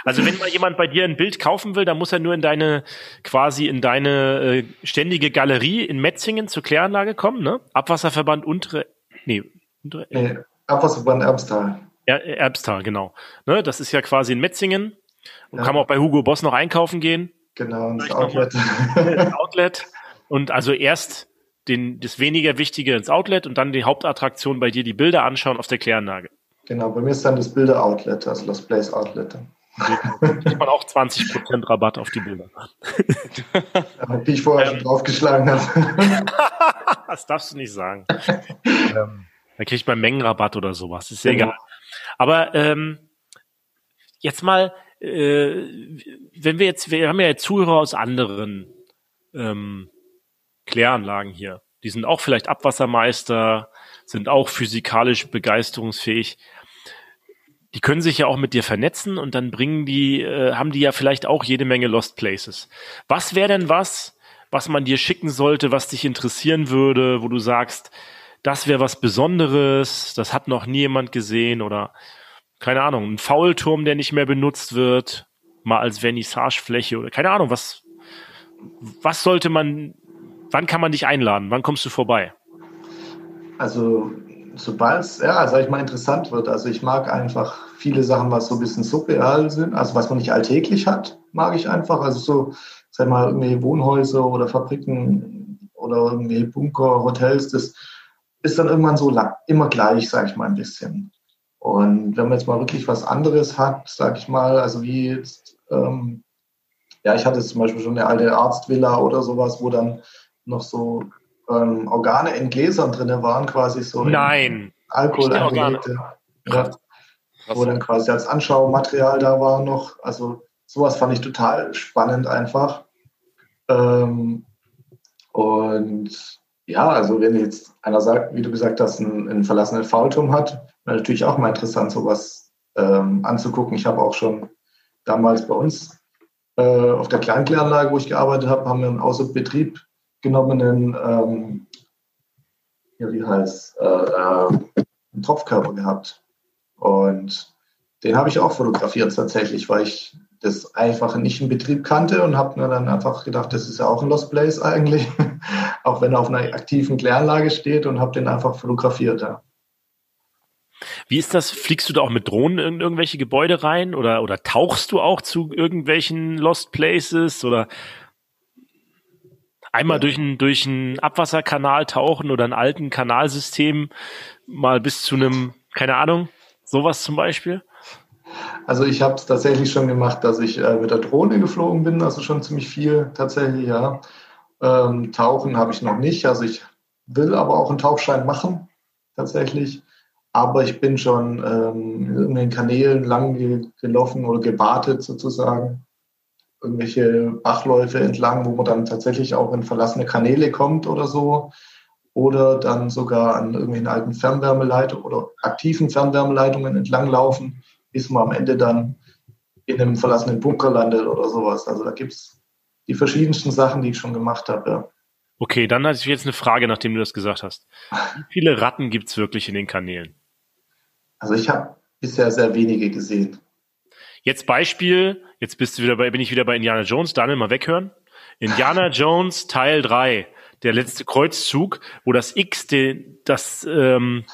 Also wenn mal jemand bei dir ein Bild kaufen will, dann muss er nur in deine, quasi in deine äh, ständige Galerie in Metzingen zur Kläranlage kommen, ne? Abwasserverband untere, nee, untere, nee Abwasserverband Erbstal. Ja, Erbstal, genau. Ne, das ist ja quasi in Metzingen. Und ja. kann man auch bei Hugo Boss noch einkaufen gehen. Genau, ins Outlet. Ins Outlet. Und also erst den, das weniger Wichtige ins Outlet und dann die Hauptattraktion bei dir die Bilder anschauen auf der Kläranlage. Genau, bei mir ist dann das Bilder-Outlet, also das Place Outlet. Kriegt man auch 20% Rabatt auf die Bilder. Ja, die ich vorher ähm, schon draufgeschlagen habe. das darfst du nicht sagen. ähm, da kriegt man Mengenrabatt oder sowas. Ist ja genau. egal. Aber ähm, jetzt mal, äh, wenn wir jetzt, wir haben ja jetzt Zuhörer aus anderen ähm, Kläranlagen hier. Die sind auch vielleicht Abwassermeister, sind auch physikalisch begeisterungsfähig die können sich ja auch mit dir vernetzen und dann bringen die, äh, haben die ja vielleicht auch jede Menge Lost Places. Was wäre denn was, was man dir schicken sollte, was dich interessieren würde, wo du sagst, das wäre was Besonderes, das hat noch nie jemand gesehen oder keine Ahnung, ein Faulturm, der nicht mehr benutzt wird, mal als Vernissagefläche oder keine Ahnung, was, was sollte man, wann kann man dich einladen, wann kommst du vorbei? Also sobald es, ja, sag ich mal, interessant wird. Also ich mag einfach viele Sachen, was so ein bisschen surreal sind, also was man nicht alltäglich hat, mag ich einfach. Also so, sag mal, irgendwelche Wohnhäuser oder Fabriken oder irgendwie Bunker, Hotels, das ist dann irgendwann so lang, immer gleich, sag ich mal, ein bisschen. Und wenn man jetzt mal wirklich was anderes hat, sag ich mal, also wie jetzt, ähm, ja, ich hatte zum Beispiel schon eine alte Arztvilla oder sowas, wo dann noch so ähm, Organe in Gläsern drin waren, quasi so. Nein. Alkohol eingelegte. Ja, wo dann quasi als Anschaumaterial da war noch. Also sowas fand ich total spannend einfach. Ähm, und ja, also wenn jetzt einer sagt, wie du gesagt hast, einen, einen verlassenen Faulturm hat, wäre natürlich auch mal interessant, sowas ähm, anzugucken. Ich habe auch schon damals bei uns äh, auf der Kleinkläranlage, wo ich gearbeitet habe, haben wir einen Außerbetrieb genommenen, ähm, ja, wie heißt, äh, äh, einen Tropfkörper gehabt. Und den habe ich auch fotografiert tatsächlich, weil ich das einfach nicht in Betrieb kannte und habe mir dann einfach gedacht, das ist ja auch ein Lost Place eigentlich, auch wenn er auf einer aktiven Kläranlage steht und habe den einfach fotografiert. Ja. Wie ist das? Fliegst du da auch mit Drohnen in irgendwelche Gebäude rein oder, oder tauchst du auch zu irgendwelchen Lost Places oder einmal durch einen durch einen Abwasserkanal tauchen oder ein alten Kanalsystem mal bis zu einem, keine Ahnung, sowas zum Beispiel? Also ich habe es tatsächlich schon gemacht, dass ich äh, mit der Drohne geflogen bin, also schon ziemlich viel tatsächlich, ja. Ähm, tauchen habe ich noch nicht, also ich will aber auch einen Tauchschein machen, tatsächlich. Aber ich bin schon ähm, in den Kanälen lang gelaufen oder gebadet sozusagen irgendwelche Bachläufe entlang, wo man dann tatsächlich auch in verlassene Kanäle kommt oder so. oder dann sogar an irgendwelchen alten Fernwärmeleitungen oder aktiven Fernwärmeleitungen entlanglaufen, bis man am Ende dann in einem verlassenen Bunker landet oder sowas. Also da gibt es die verschiedensten Sachen, die ich schon gemacht habe. Ja. Okay, dann hatte ich jetzt eine Frage, nachdem du das gesagt hast. Wie viele Ratten gibt es wirklich in den Kanälen? Also ich habe bisher sehr wenige gesehen. Jetzt Beispiel, jetzt bist du wieder bei, bin ich wieder bei Indiana Jones, Daniel mal weghören. Indiana Jones Teil 3, der letzte Kreuzzug, wo das X den, das, ähm,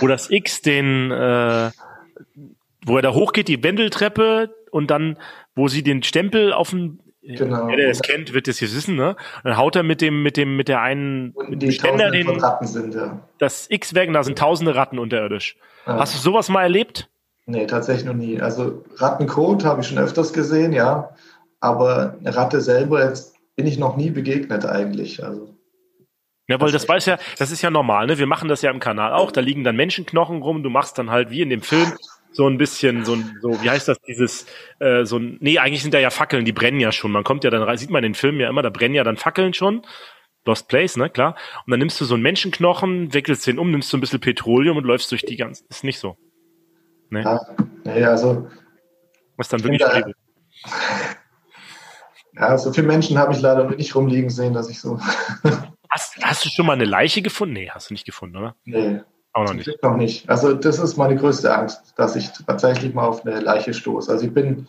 wo das X den, äh, wo er da hochgeht, die Wendeltreppe und dann, wo sie den Stempel auf dem Genau. Wer es kennt, wird es jetzt wissen, ne? Dann haut er mit dem, mit dem, mit der einen, mit dem Ständer den, Ratten sind, ja. das X weg und da sind tausende Ratten unterirdisch. Ja. Hast du sowas mal erlebt? Nee, tatsächlich noch nie. Also Rattenkot habe ich schon öfters gesehen, ja. Aber eine Ratte selber jetzt bin ich noch nie begegnet eigentlich. Also. Ja, weil das, weiß ja, das ist ja normal, ne? Wir machen das ja im Kanal auch. Da liegen dann Menschenknochen rum. Du machst dann halt wie in dem Film so ein bisschen, so ein, so, wie heißt das, dieses, äh, so ein, nee, eigentlich sind da ja Fackeln, die brennen ja schon. Man kommt ja dann rein, sieht man den Filmen ja immer, da brennen ja dann Fackeln schon. Lost Place, ne, klar. Und dann nimmst du so einen Menschenknochen, wickelst den um, nimmst so ein bisschen Petroleum und läufst durch die ganze, ist nicht so. Ne? Ja, nee, also. Was dann wirklich da, Ja, so viele Menschen habe ich leider nicht rumliegen sehen, dass ich so. hast, hast du schon mal eine Leiche gefunden? Nee, hast du nicht gefunden, oder? Nee. Auch noch nicht. noch nicht. Also das ist meine größte Angst, dass ich tatsächlich mal auf eine Leiche stoße. Also ich bin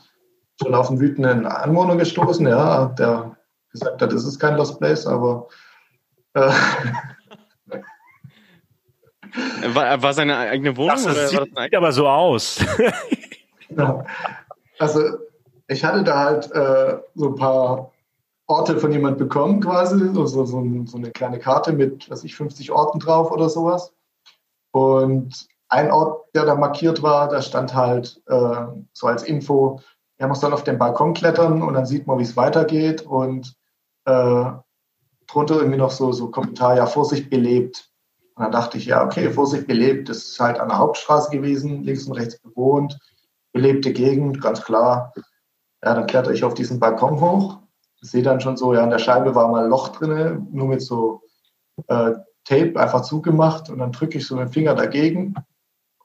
schon auf einen wütenden Anwohner gestoßen, ja, der gesagt hat, das ist kein Lost Place, aber äh, war, war seine eigene Wohnung? Das, das sieht das aber so aus. Also ich hatte da halt äh, so ein paar Orte von jemand bekommen quasi, so, so, so, eine kleine Karte mit, was ich, 50 Orten drauf oder sowas. Und ein Ort, der da markiert war, da stand halt äh, so als Info, ja, man soll auf den Balkon klettern und dann sieht man, wie es weitergeht. Und äh, drunter irgendwie noch so, so Kommentar, ja, Vorsicht belebt. Und dann dachte ich, ja, okay, Vorsicht belebt, das ist halt an der Hauptstraße gewesen, links und rechts bewohnt, belebte Gegend, ganz klar. Ja, dann kletter ich auf diesen Balkon hoch, sehe dann schon so, ja, an der Scheibe war mal ein Loch drin, nur mit so äh, Tape einfach zugemacht und dann drücke ich so den Finger dagegen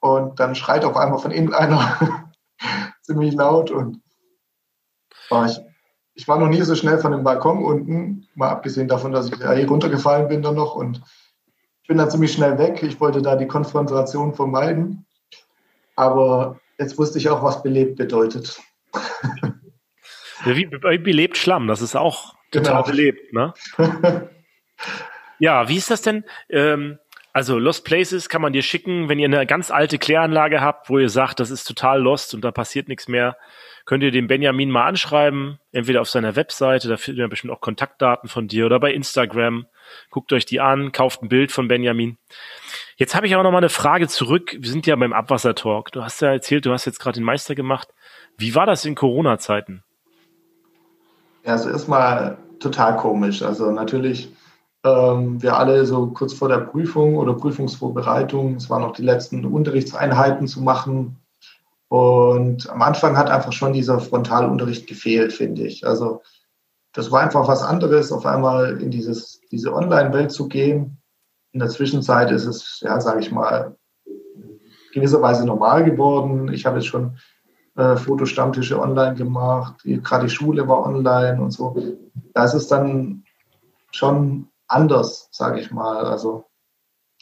und dann schreit auf einmal von innen einer ziemlich laut und war ich, ich war noch nie so schnell von dem Balkon unten, mal abgesehen davon, dass ich ja hier runtergefallen bin dann noch und bin dann ziemlich schnell weg. Ich wollte da die Konfrontation vermeiden, aber jetzt wusste ich auch, was belebt bedeutet. Wie belebt Schlamm, das ist auch total genau. belebt, ne? Ja, wie ist das denn? Ähm, also Lost Places kann man dir schicken, wenn ihr eine ganz alte Kläranlage habt, wo ihr sagt, das ist total lost und da passiert nichts mehr, könnt ihr den Benjamin mal anschreiben, entweder auf seiner Webseite, da findet ihr bestimmt auch Kontaktdaten von dir oder bei Instagram. Guckt euch die an, kauft ein Bild von Benjamin. Jetzt habe ich aber noch mal eine Frage zurück. Wir sind ja beim Abwassertalk. Du hast ja erzählt, du hast jetzt gerade den Meister gemacht. Wie war das in Corona-Zeiten? Ja, also erstmal total komisch. Also natürlich wir alle so kurz vor der Prüfung oder Prüfungsvorbereitung, es waren noch die letzten Unterrichtseinheiten zu machen. Und am Anfang hat einfach schon dieser Frontalunterricht gefehlt, finde ich. Also das war einfach was anderes, auf einmal in dieses, diese Online-Welt zu gehen. In der Zwischenzeit ist es, ja, sage ich mal, gewisserweise normal geworden. Ich habe jetzt schon äh, Fotostammtische online gemacht, gerade die Schule war online und so. Da ist es dann schon anders, sage ich mal. Also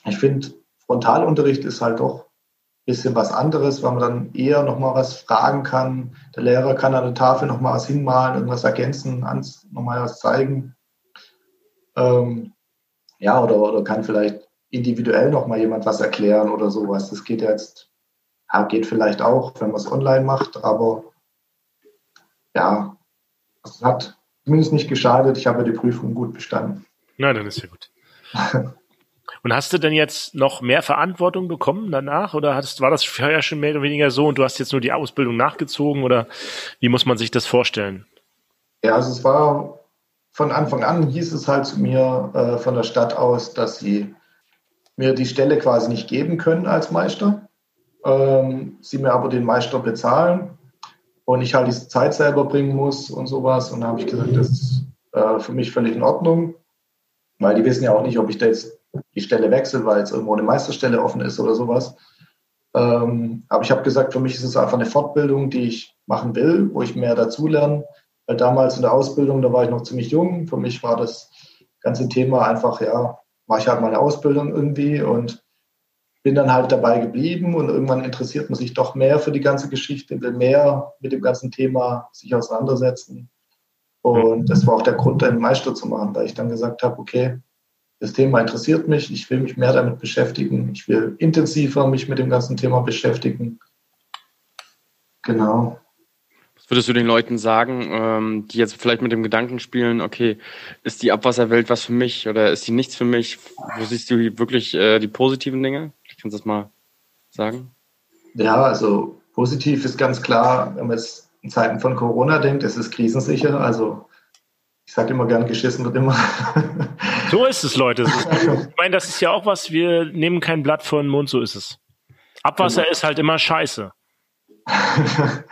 ich finde, Frontalunterricht ist halt doch ein bisschen was anderes, weil man dann eher nochmal was fragen kann. Der Lehrer kann an der Tafel nochmal was hinmalen, irgendwas ergänzen, nochmal was zeigen. Ähm, ja, oder, oder kann vielleicht individuell nochmal jemand was erklären oder sowas. Das geht jetzt, ja, geht vielleicht auch, wenn man es online macht, aber ja, es hat zumindest nicht geschadet. Ich habe die Prüfung gut bestanden. Na, dann ist ja gut. Und hast du denn jetzt noch mehr Verantwortung bekommen danach oder hast, war das vorher schon mehr oder weniger so und du hast jetzt nur die Ausbildung nachgezogen oder wie muss man sich das vorstellen? Ja, also es war von Anfang an hieß es halt zu mir äh, von der Stadt aus, dass sie mir die Stelle quasi nicht geben können als Meister. Ähm, sie mir aber den Meister bezahlen und ich halt diese Zeit selber bringen muss und sowas. Und da habe ich gesagt, das ist äh, für mich völlig in Ordnung weil die wissen ja auch nicht, ob ich da jetzt die Stelle wechsle, weil jetzt irgendwo eine Meisterstelle offen ist oder sowas. Ähm, aber ich habe gesagt, für mich ist es einfach eine Fortbildung, die ich machen will, wo ich mehr dazulerne. Weil damals in der Ausbildung, da war ich noch ziemlich jung. Für mich war das ganze Thema einfach, ja, mache ich halt meine Ausbildung irgendwie und bin dann halt dabei geblieben und irgendwann interessiert man sich doch mehr für die ganze Geschichte, will mehr mit dem ganzen Thema sich auseinandersetzen. Und das war auch der Grund, einen Meister zu machen, weil ich dann gesagt habe, okay, das Thema interessiert mich, ich will mich mehr damit beschäftigen, ich will intensiver mich mit dem ganzen Thema beschäftigen. Genau. Was würdest du den Leuten sagen, ähm, die jetzt vielleicht mit dem Gedanken spielen, okay, ist die Abwasserwelt was für mich oder ist die nichts für mich? Wo siehst du wirklich äh, die positiven Dinge? Kannst du das mal sagen? Ja, also positiv ist ganz klar, wenn man jetzt in Zeiten von Corona denkt, es ist krisensicher. Also ich sage immer gern, geschissen wird immer. So ist es, Leute. Ich meine, das ist ja auch was, wir nehmen kein Blatt vor den Mund, so ist es. Abwasser genau. ist halt immer scheiße.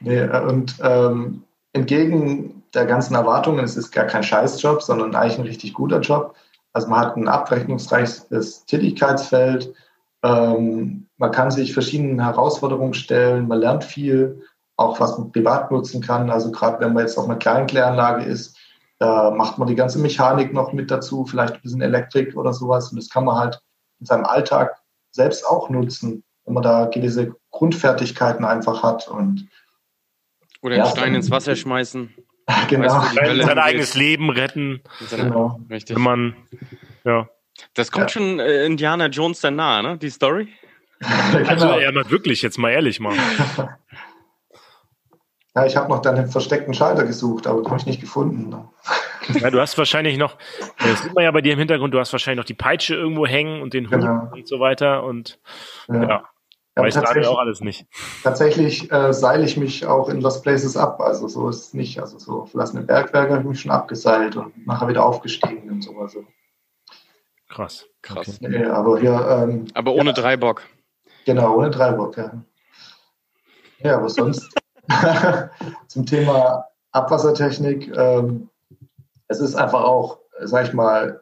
nee, und ähm, entgegen der ganzen Erwartungen, es ist gar kein Scheißjob, sondern eigentlich ein richtig guter Job. Also man hat ein abrechnungsreiches Tätigkeitsfeld, ähm, man kann sich verschiedenen Herausforderungen stellen, man lernt viel, auch was man privat nutzen kann. Also gerade wenn man jetzt auf einer kleinen Kläranlage ist, da macht man die ganze Mechanik noch mit dazu, vielleicht ein bisschen Elektrik oder sowas. Und das kann man halt in seinem Alltag selbst auch nutzen, wenn man da gewisse Grundfertigkeiten einfach hat. Und oder einen ja, Stein ins Wasser schmeißen. Genau. Weißt, sein eigenes Leben retten. Genau. Richtig. Wenn man, ja. Das kommt ja. schon äh, Indiana Jones dann nahe, ne? Die Story? also genau. ja, mal wirklich, jetzt mal ehrlich mal. ja, ich habe noch deinen versteckten Schalter gesucht, aber den habe ich nicht gefunden. Ne? Ja, du hast wahrscheinlich noch, das sieht man ja bei dir im Hintergrund, du hast wahrscheinlich noch die Peitsche irgendwo hängen und den Hut genau. und so weiter und ja, ja weiß leider auch alles nicht. Tatsächlich äh, seile ich mich auch in Lost Places ab, also so ist es nicht. Also so verlassene Bergwerke habe ich mich schon abgeseilt und nachher wieder aufgestiegen und sowas. Also. Krass. Krass. Nee, aber hier. Ähm, aber ohne ja, Dreibock. Genau, ohne Dreibock, ja. Ja, aber sonst zum Thema Abwassertechnik. Ähm, es ist einfach auch, sag ich mal,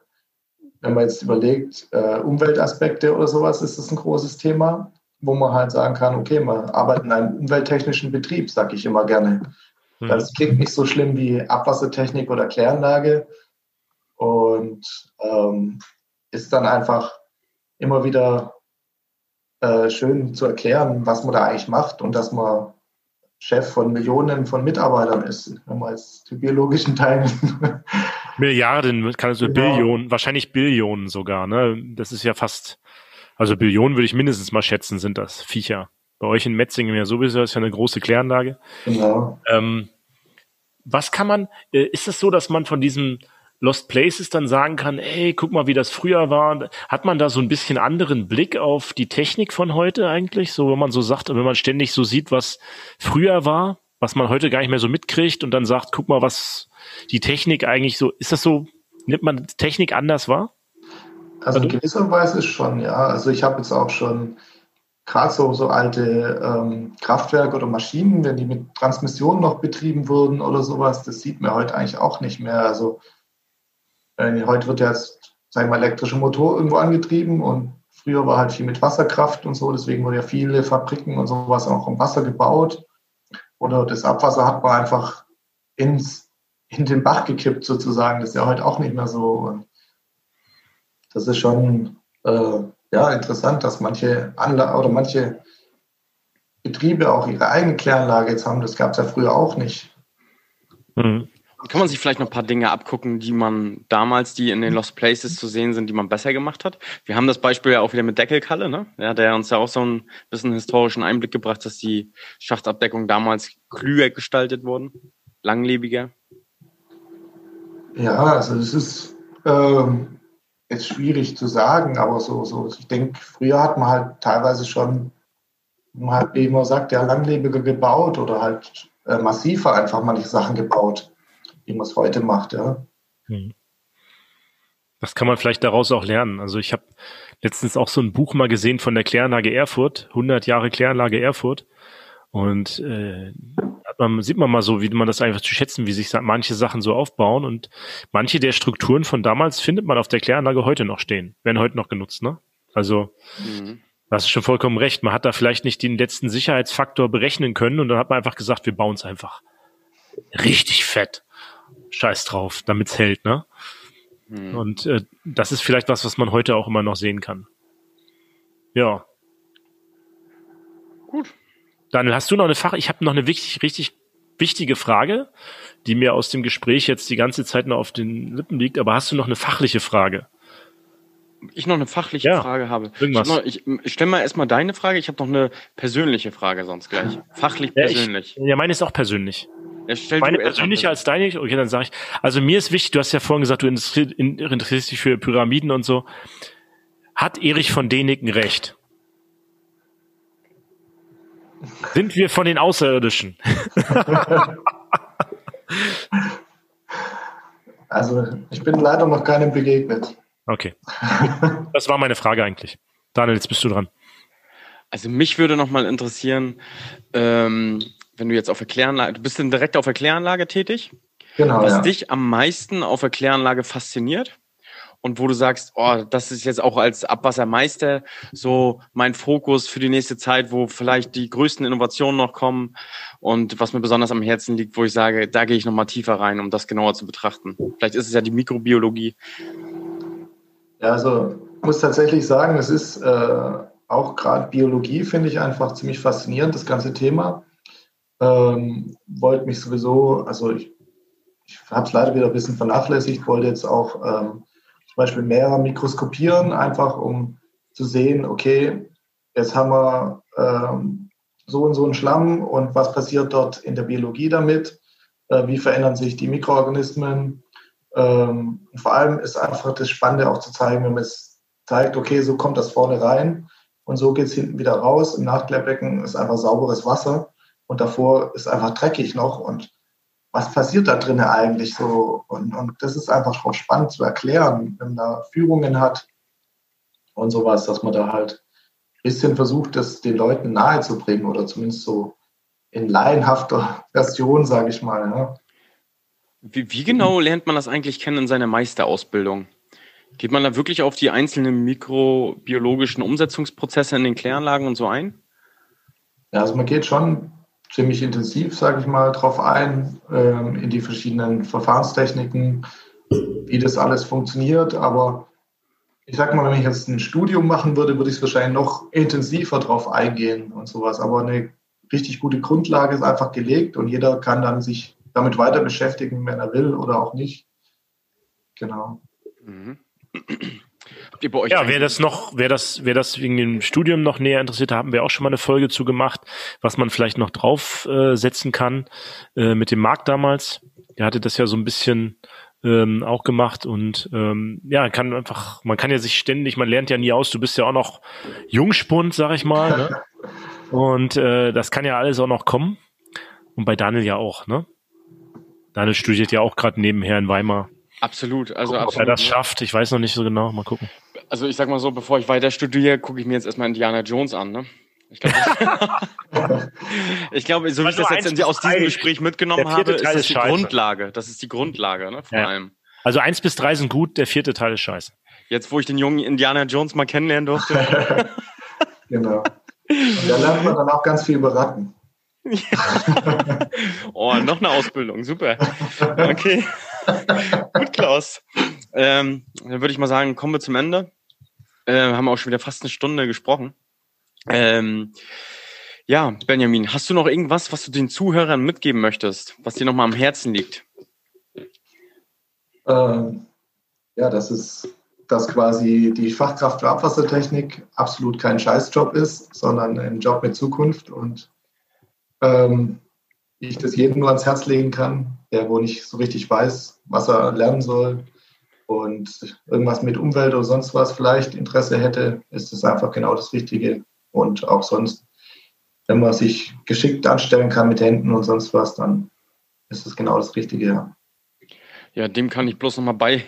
wenn man jetzt überlegt, äh, Umweltaspekte oder sowas, ist das ein großes Thema, wo man halt sagen kann, okay, man arbeitet in einem umwelttechnischen Betrieb, sage ich immer gerne. Mhm. Das klingt nicht so schlimm wie Abwassertechnik oder Kläranlage und ähm, ist dann einfach immer wieder äh, schön zu erklären, was man da eigentlich macht und dass man Chef von Millionen von Mitarbeitern ist, wenn man jetzt die biologischen Teile. Milliarden, kannst du genau. Billionen, wahrscheinlich Billionen sogar, ne? Das ist ja fast, also Billionen würde ich mindestens mal schätzen, sind das Viecher. Bei euch in Metzingen ja sowieso, ist ja eine große Kläranlage. Genau. Ähm, was kann man, äh, ist es so, dass man von diesem Lost Places dann sagen kann, ey, guck mal, wie das früher war. Hat man da so ein bisschen anderen Blick auf die Technik von heute eigentlich? So, wenn man so sagt, wenn man ständig so sieht, was früher war, was man heute gar nicht mehr so mitkriegt und dann sagt, guck mal, was die Technik eigentlich so, ist das so, nimmt man Technik anders wahr? Also in gewisser Weise schon, ja. Also ich habe jetzt auch schon gerade so, so alte ähm, Kraftwerke oder Maschinen, wenn die mit Transmission noch betrieben wurden oder sowas, das sieht man heute eigentlich auch nicht mehr. Also heute wird ja jetzt, sagen wir mal, elektrischer Motor irgendwo angetrieben und früher war halt viel mit Wasserkraft und so, deswegen wurden ja viele Fabriken und sowas auch im Wasser gebaut. Oder das Abwasser hat man einfach ins, in den Bach gekippt sozusagen. Das ist ja heute auch nicht mehr so. Und das ist schon äh, ja, interessant, dass manche Anla oder manche Betriebe auch ihre eigene Kläranlage jetzt haben. Das gab es ja früher auch nicht. Mhm. Kann man sich vielleicht noch ein paar Dinge abgucken, die man damals, die in den Lost Places zu sehen sind, die man besser gemacht hat? Wir haben das Beispiel ja auch wieder mit Deckelkalle, ne? Ja, der uns ja auch so ein bisschen historischen Einblick gebracht, dass die Schachtabdeckungen damals klüger gestaltet wurden, langlebiger. Ja, also das ist ähm, jetzt schwierig zu sagen, aber so, so ich denke, früher hat man halt teilweise schon, man hat, wie man sagt, ja, langlebiger gebaut oder halt äh, massiver einfach manche Sachen gebaut wie man es heute macht, ja. Hm. Das kann man vielleicht daraus auch lernen. Also ich habe letztens auch so ein Buch mal gesehen von der Kläranlage Erfurt, 100 Jahre Kläranlage Erfurt. Und äh, man, sieht man mal so, wie man das einfach zu schätzen, wie sich manche Sachen so aufbauen und manche der Strukturen von damals findet man auf der Kläranlage heute noch stehen, werden heute noch genutzt, ne? Also, mhm. Du hast schon vollkommen recht. Man hat da vielleicht nicht den letzten Sicherheitsfaktor berechnen können und dann hat man einfach gesagt, wir bauen es einfach richtig fett. Scheiß drauf, damit es hält, ne? Hm. Und äh, das ist vielleicht was, was man heute auch immer noch sehen kann. Ja. Gut. Daniel, hast du noch eine Fach? Ich habe noch eine wichtig, richtig wichtige Frage, die mir aus dem Gespräch jetzt die ganze Zeit noch auf den Lippen liegt. Aber hast du noch eine fachliche Frage? ich noch eine fachliche ja, Frage habe. Irgendwas. Ich, ich, ich stelle mal erstmal deine Frage. Ich habe noch eine persönliche Frage sonst gleich. Fachlich ja, persönlich. Ich, ja, meine ist auch persönlich. Ja, meine persönliche als deine. Okay, dann sage ich. Also mir ist wichtig, du hast ja vorhin gesagt, du interessierst dich für Pyramiden und so. Hat Erich von Däniken recht? Sind wir von den Außerirdischen? also ich bin leider noch keinem begegnet. Okay. Das war meine Frage eigentlich. Daniel, jetzt bist du dran. Also mich würde noch mal interessieren, ähm, wenn du jetzt auf der Kläranlage, du bist denn direkt auf der Kläranlage tätig? Genau. Was ja. dich am meisten auf der Kläranlage fasziniert? Und wo du sagst, oh, das ist jetzt auch als Abwassermeister so mein Fokus für die nächste Zeit, wo vielleicht die größten Innovationen noch kommen und was mir besonders am Herzen liegt, wo ich sage, da gehe ich noch mal tiefer rein, um das genauer zu betrachten. Vielleicht ist es ja die Mikrobiologie. Ja, also ich muss tatsächlich sagen, es ist äh, auch gerade Biologie, finde ich einfach ziemlich faszinierend, das ganze Thema. Ähm, wollte mich sowieso, also ich, ich habe es leider wieder ein bisschen vernachlässigt, wollte jetzt auch ähm, zum Beispiel mehr mikroskopieren, einfach um zu sehen, okay, jetzt haben wir ähm, so und so einen Schlamm und was passiert dort in der Biologie damit? Äh, wie verändern sich die Mikroorganismen? Ähm, vor allem ist einfach das Spannende auch zu zeigen, wenn man es zeigt, okay, so kommt das vorne rein und so geht es hinten wieder raus. Im Nachklärbecken ist einfach sauberes Wasser und davor ist einfach dreckig noch und was passiert da drinnen eigentlich so? Und, und das ist einfach auch spannend zu erklären, wenn man da Führungen hat und sowas, dass man da halt ein bisschen versucht, das den Leuten nahezubringen oder zumindest so in laienhafter Version, sage ich mal. Ne? Wie, wie genau lernt man das eigentlich kennen in seiner Meisterausbildung? Geht man da wirklich auf die einzelnen mikrobiologischen Umsetzungsprozesse in den Kläranlagen und so ein? Ja, also man geht schon ziemlich intensiv, sage ich mal, drauf ein, ähm, in die verschiedenen Verfahrenstechniken, wie das alles funktioniert. Aber ich sag mal, wenn ich jetzt ein Studium machen würde, würde ich es wahrscheinlich noch intensiver drauf eingehen und sowas. Aber eine richtig gute Grundlage ist einfach gelegt und jeder kann dann sich damit weiter beschäftigen, wenn er will oder auch nicht. Genau. Mhm. Ja, wer das noch, wer das, wer das wegen dem Studium noch näher interessiert, haben wir auch schon mal eine Folge zu gemacht, was man vielleicht noch draufsetzen äh, kann äh, mit dem Markt damals. Der hatte das ja so ein bisschen ähm, auch gemacht und ähm, ja, kann einfach, man kann ja sich ständig, man lernt ja nie aus. Du bist ja auch noch Jungspund, sag ich mal, ne? und äh, das kann ja alles auch noch kommen und bei Daniel ja auch, ne? Daniel studiert ja auch gerade nebenher in Weimar. Absolut. Also gucken, absolut. Ob er das schafft, ich weiß noch nicht so genau. Mal gucken. Also ich sag mal so, bevor ich weiter studiere, gucke ich mir jetzt erstmal Indiana Jones an, ne? Ich glaube, ich glaube, so wie ich das jetzt aus diesem Gespräch mitgenommen habe, ist das die scheiße. Grundlage. Das ist die Grundlage, ne? Vor ja. allem. Also eins bis drei sind gut, der vierte Teil ist scheiße. Jetzt, wo ich den jungen Indiana Jones mal kennenlernen durfte. genau. Und da lernt man dann auch ganz viel über Ratten. oh, noch eine Ausbildung, super. Okay. Gut, Klaus. Ähm, dann würde ich mal sagen, kommen wir zum Ende. Äh, haben auch schon wieder fast eine Stunde gesprochen. Ähm, ja, Benjamin, hast du noch irgendwas, was du den Zuhörern mitgeben möchtest, was dir nochmal am Herzen liegt? Ähm, ja, das ist, dass quasi die Fachkraft für Abwassertechnik absolut kein Scheißjob ist, sondern ein Job mit Zukunft und ähm, ich das jedem nur ans Herz legen kann, der wo nicht so richtig weiß, was er lernen soll und irgendwas mit Umwelt oder sonst was vielleicht Interesse hätte, ist es einfach genau das Richtige. Und auch sonst, wenn man sich geschickt anstellen kann mit Händen und sonst was, dann ist es genau das Richtige. Ja. Dem kann ich bloß nochmal bei,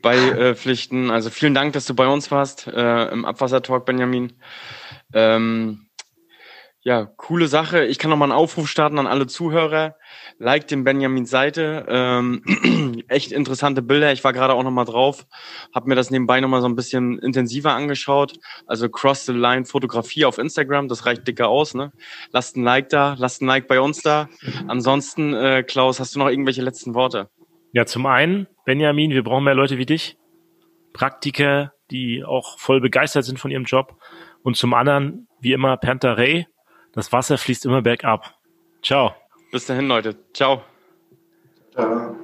beipflichten. Äh, also vielen Dank, dass du bei uns warst äh, im Abwassertalk, Benjamin. Ähm, Ja, coole Sache. Ich kann noch mal einen Aufruf starten an alle Zuhörer. Like den Benjamins Seite. Ähm, echt interessante Bilder. Ich war gerade auch noch mal drauf, habe mir das nebenbei noch mal so ein bisschen intensiver angeschaut. Also Cross the Line Fotografie auf Instagram, das reicht dicker aus. Ne? Lasst ein Like da, lasst ein Like bei uns da. Ansonsten, äh, Klaus, hast du noch irgendwelche letzten Worte? Ja, zum einen, Benjamin, wir brauchen mehr Leute wie dich. Praktiker, die auch voll begeistert sind von ihrem Job. Und zum anderen, wie immer, Panther Ray das Wasser fließt immer bergab. Ciao. Bis dahin, Leute. Ciao. Ciao.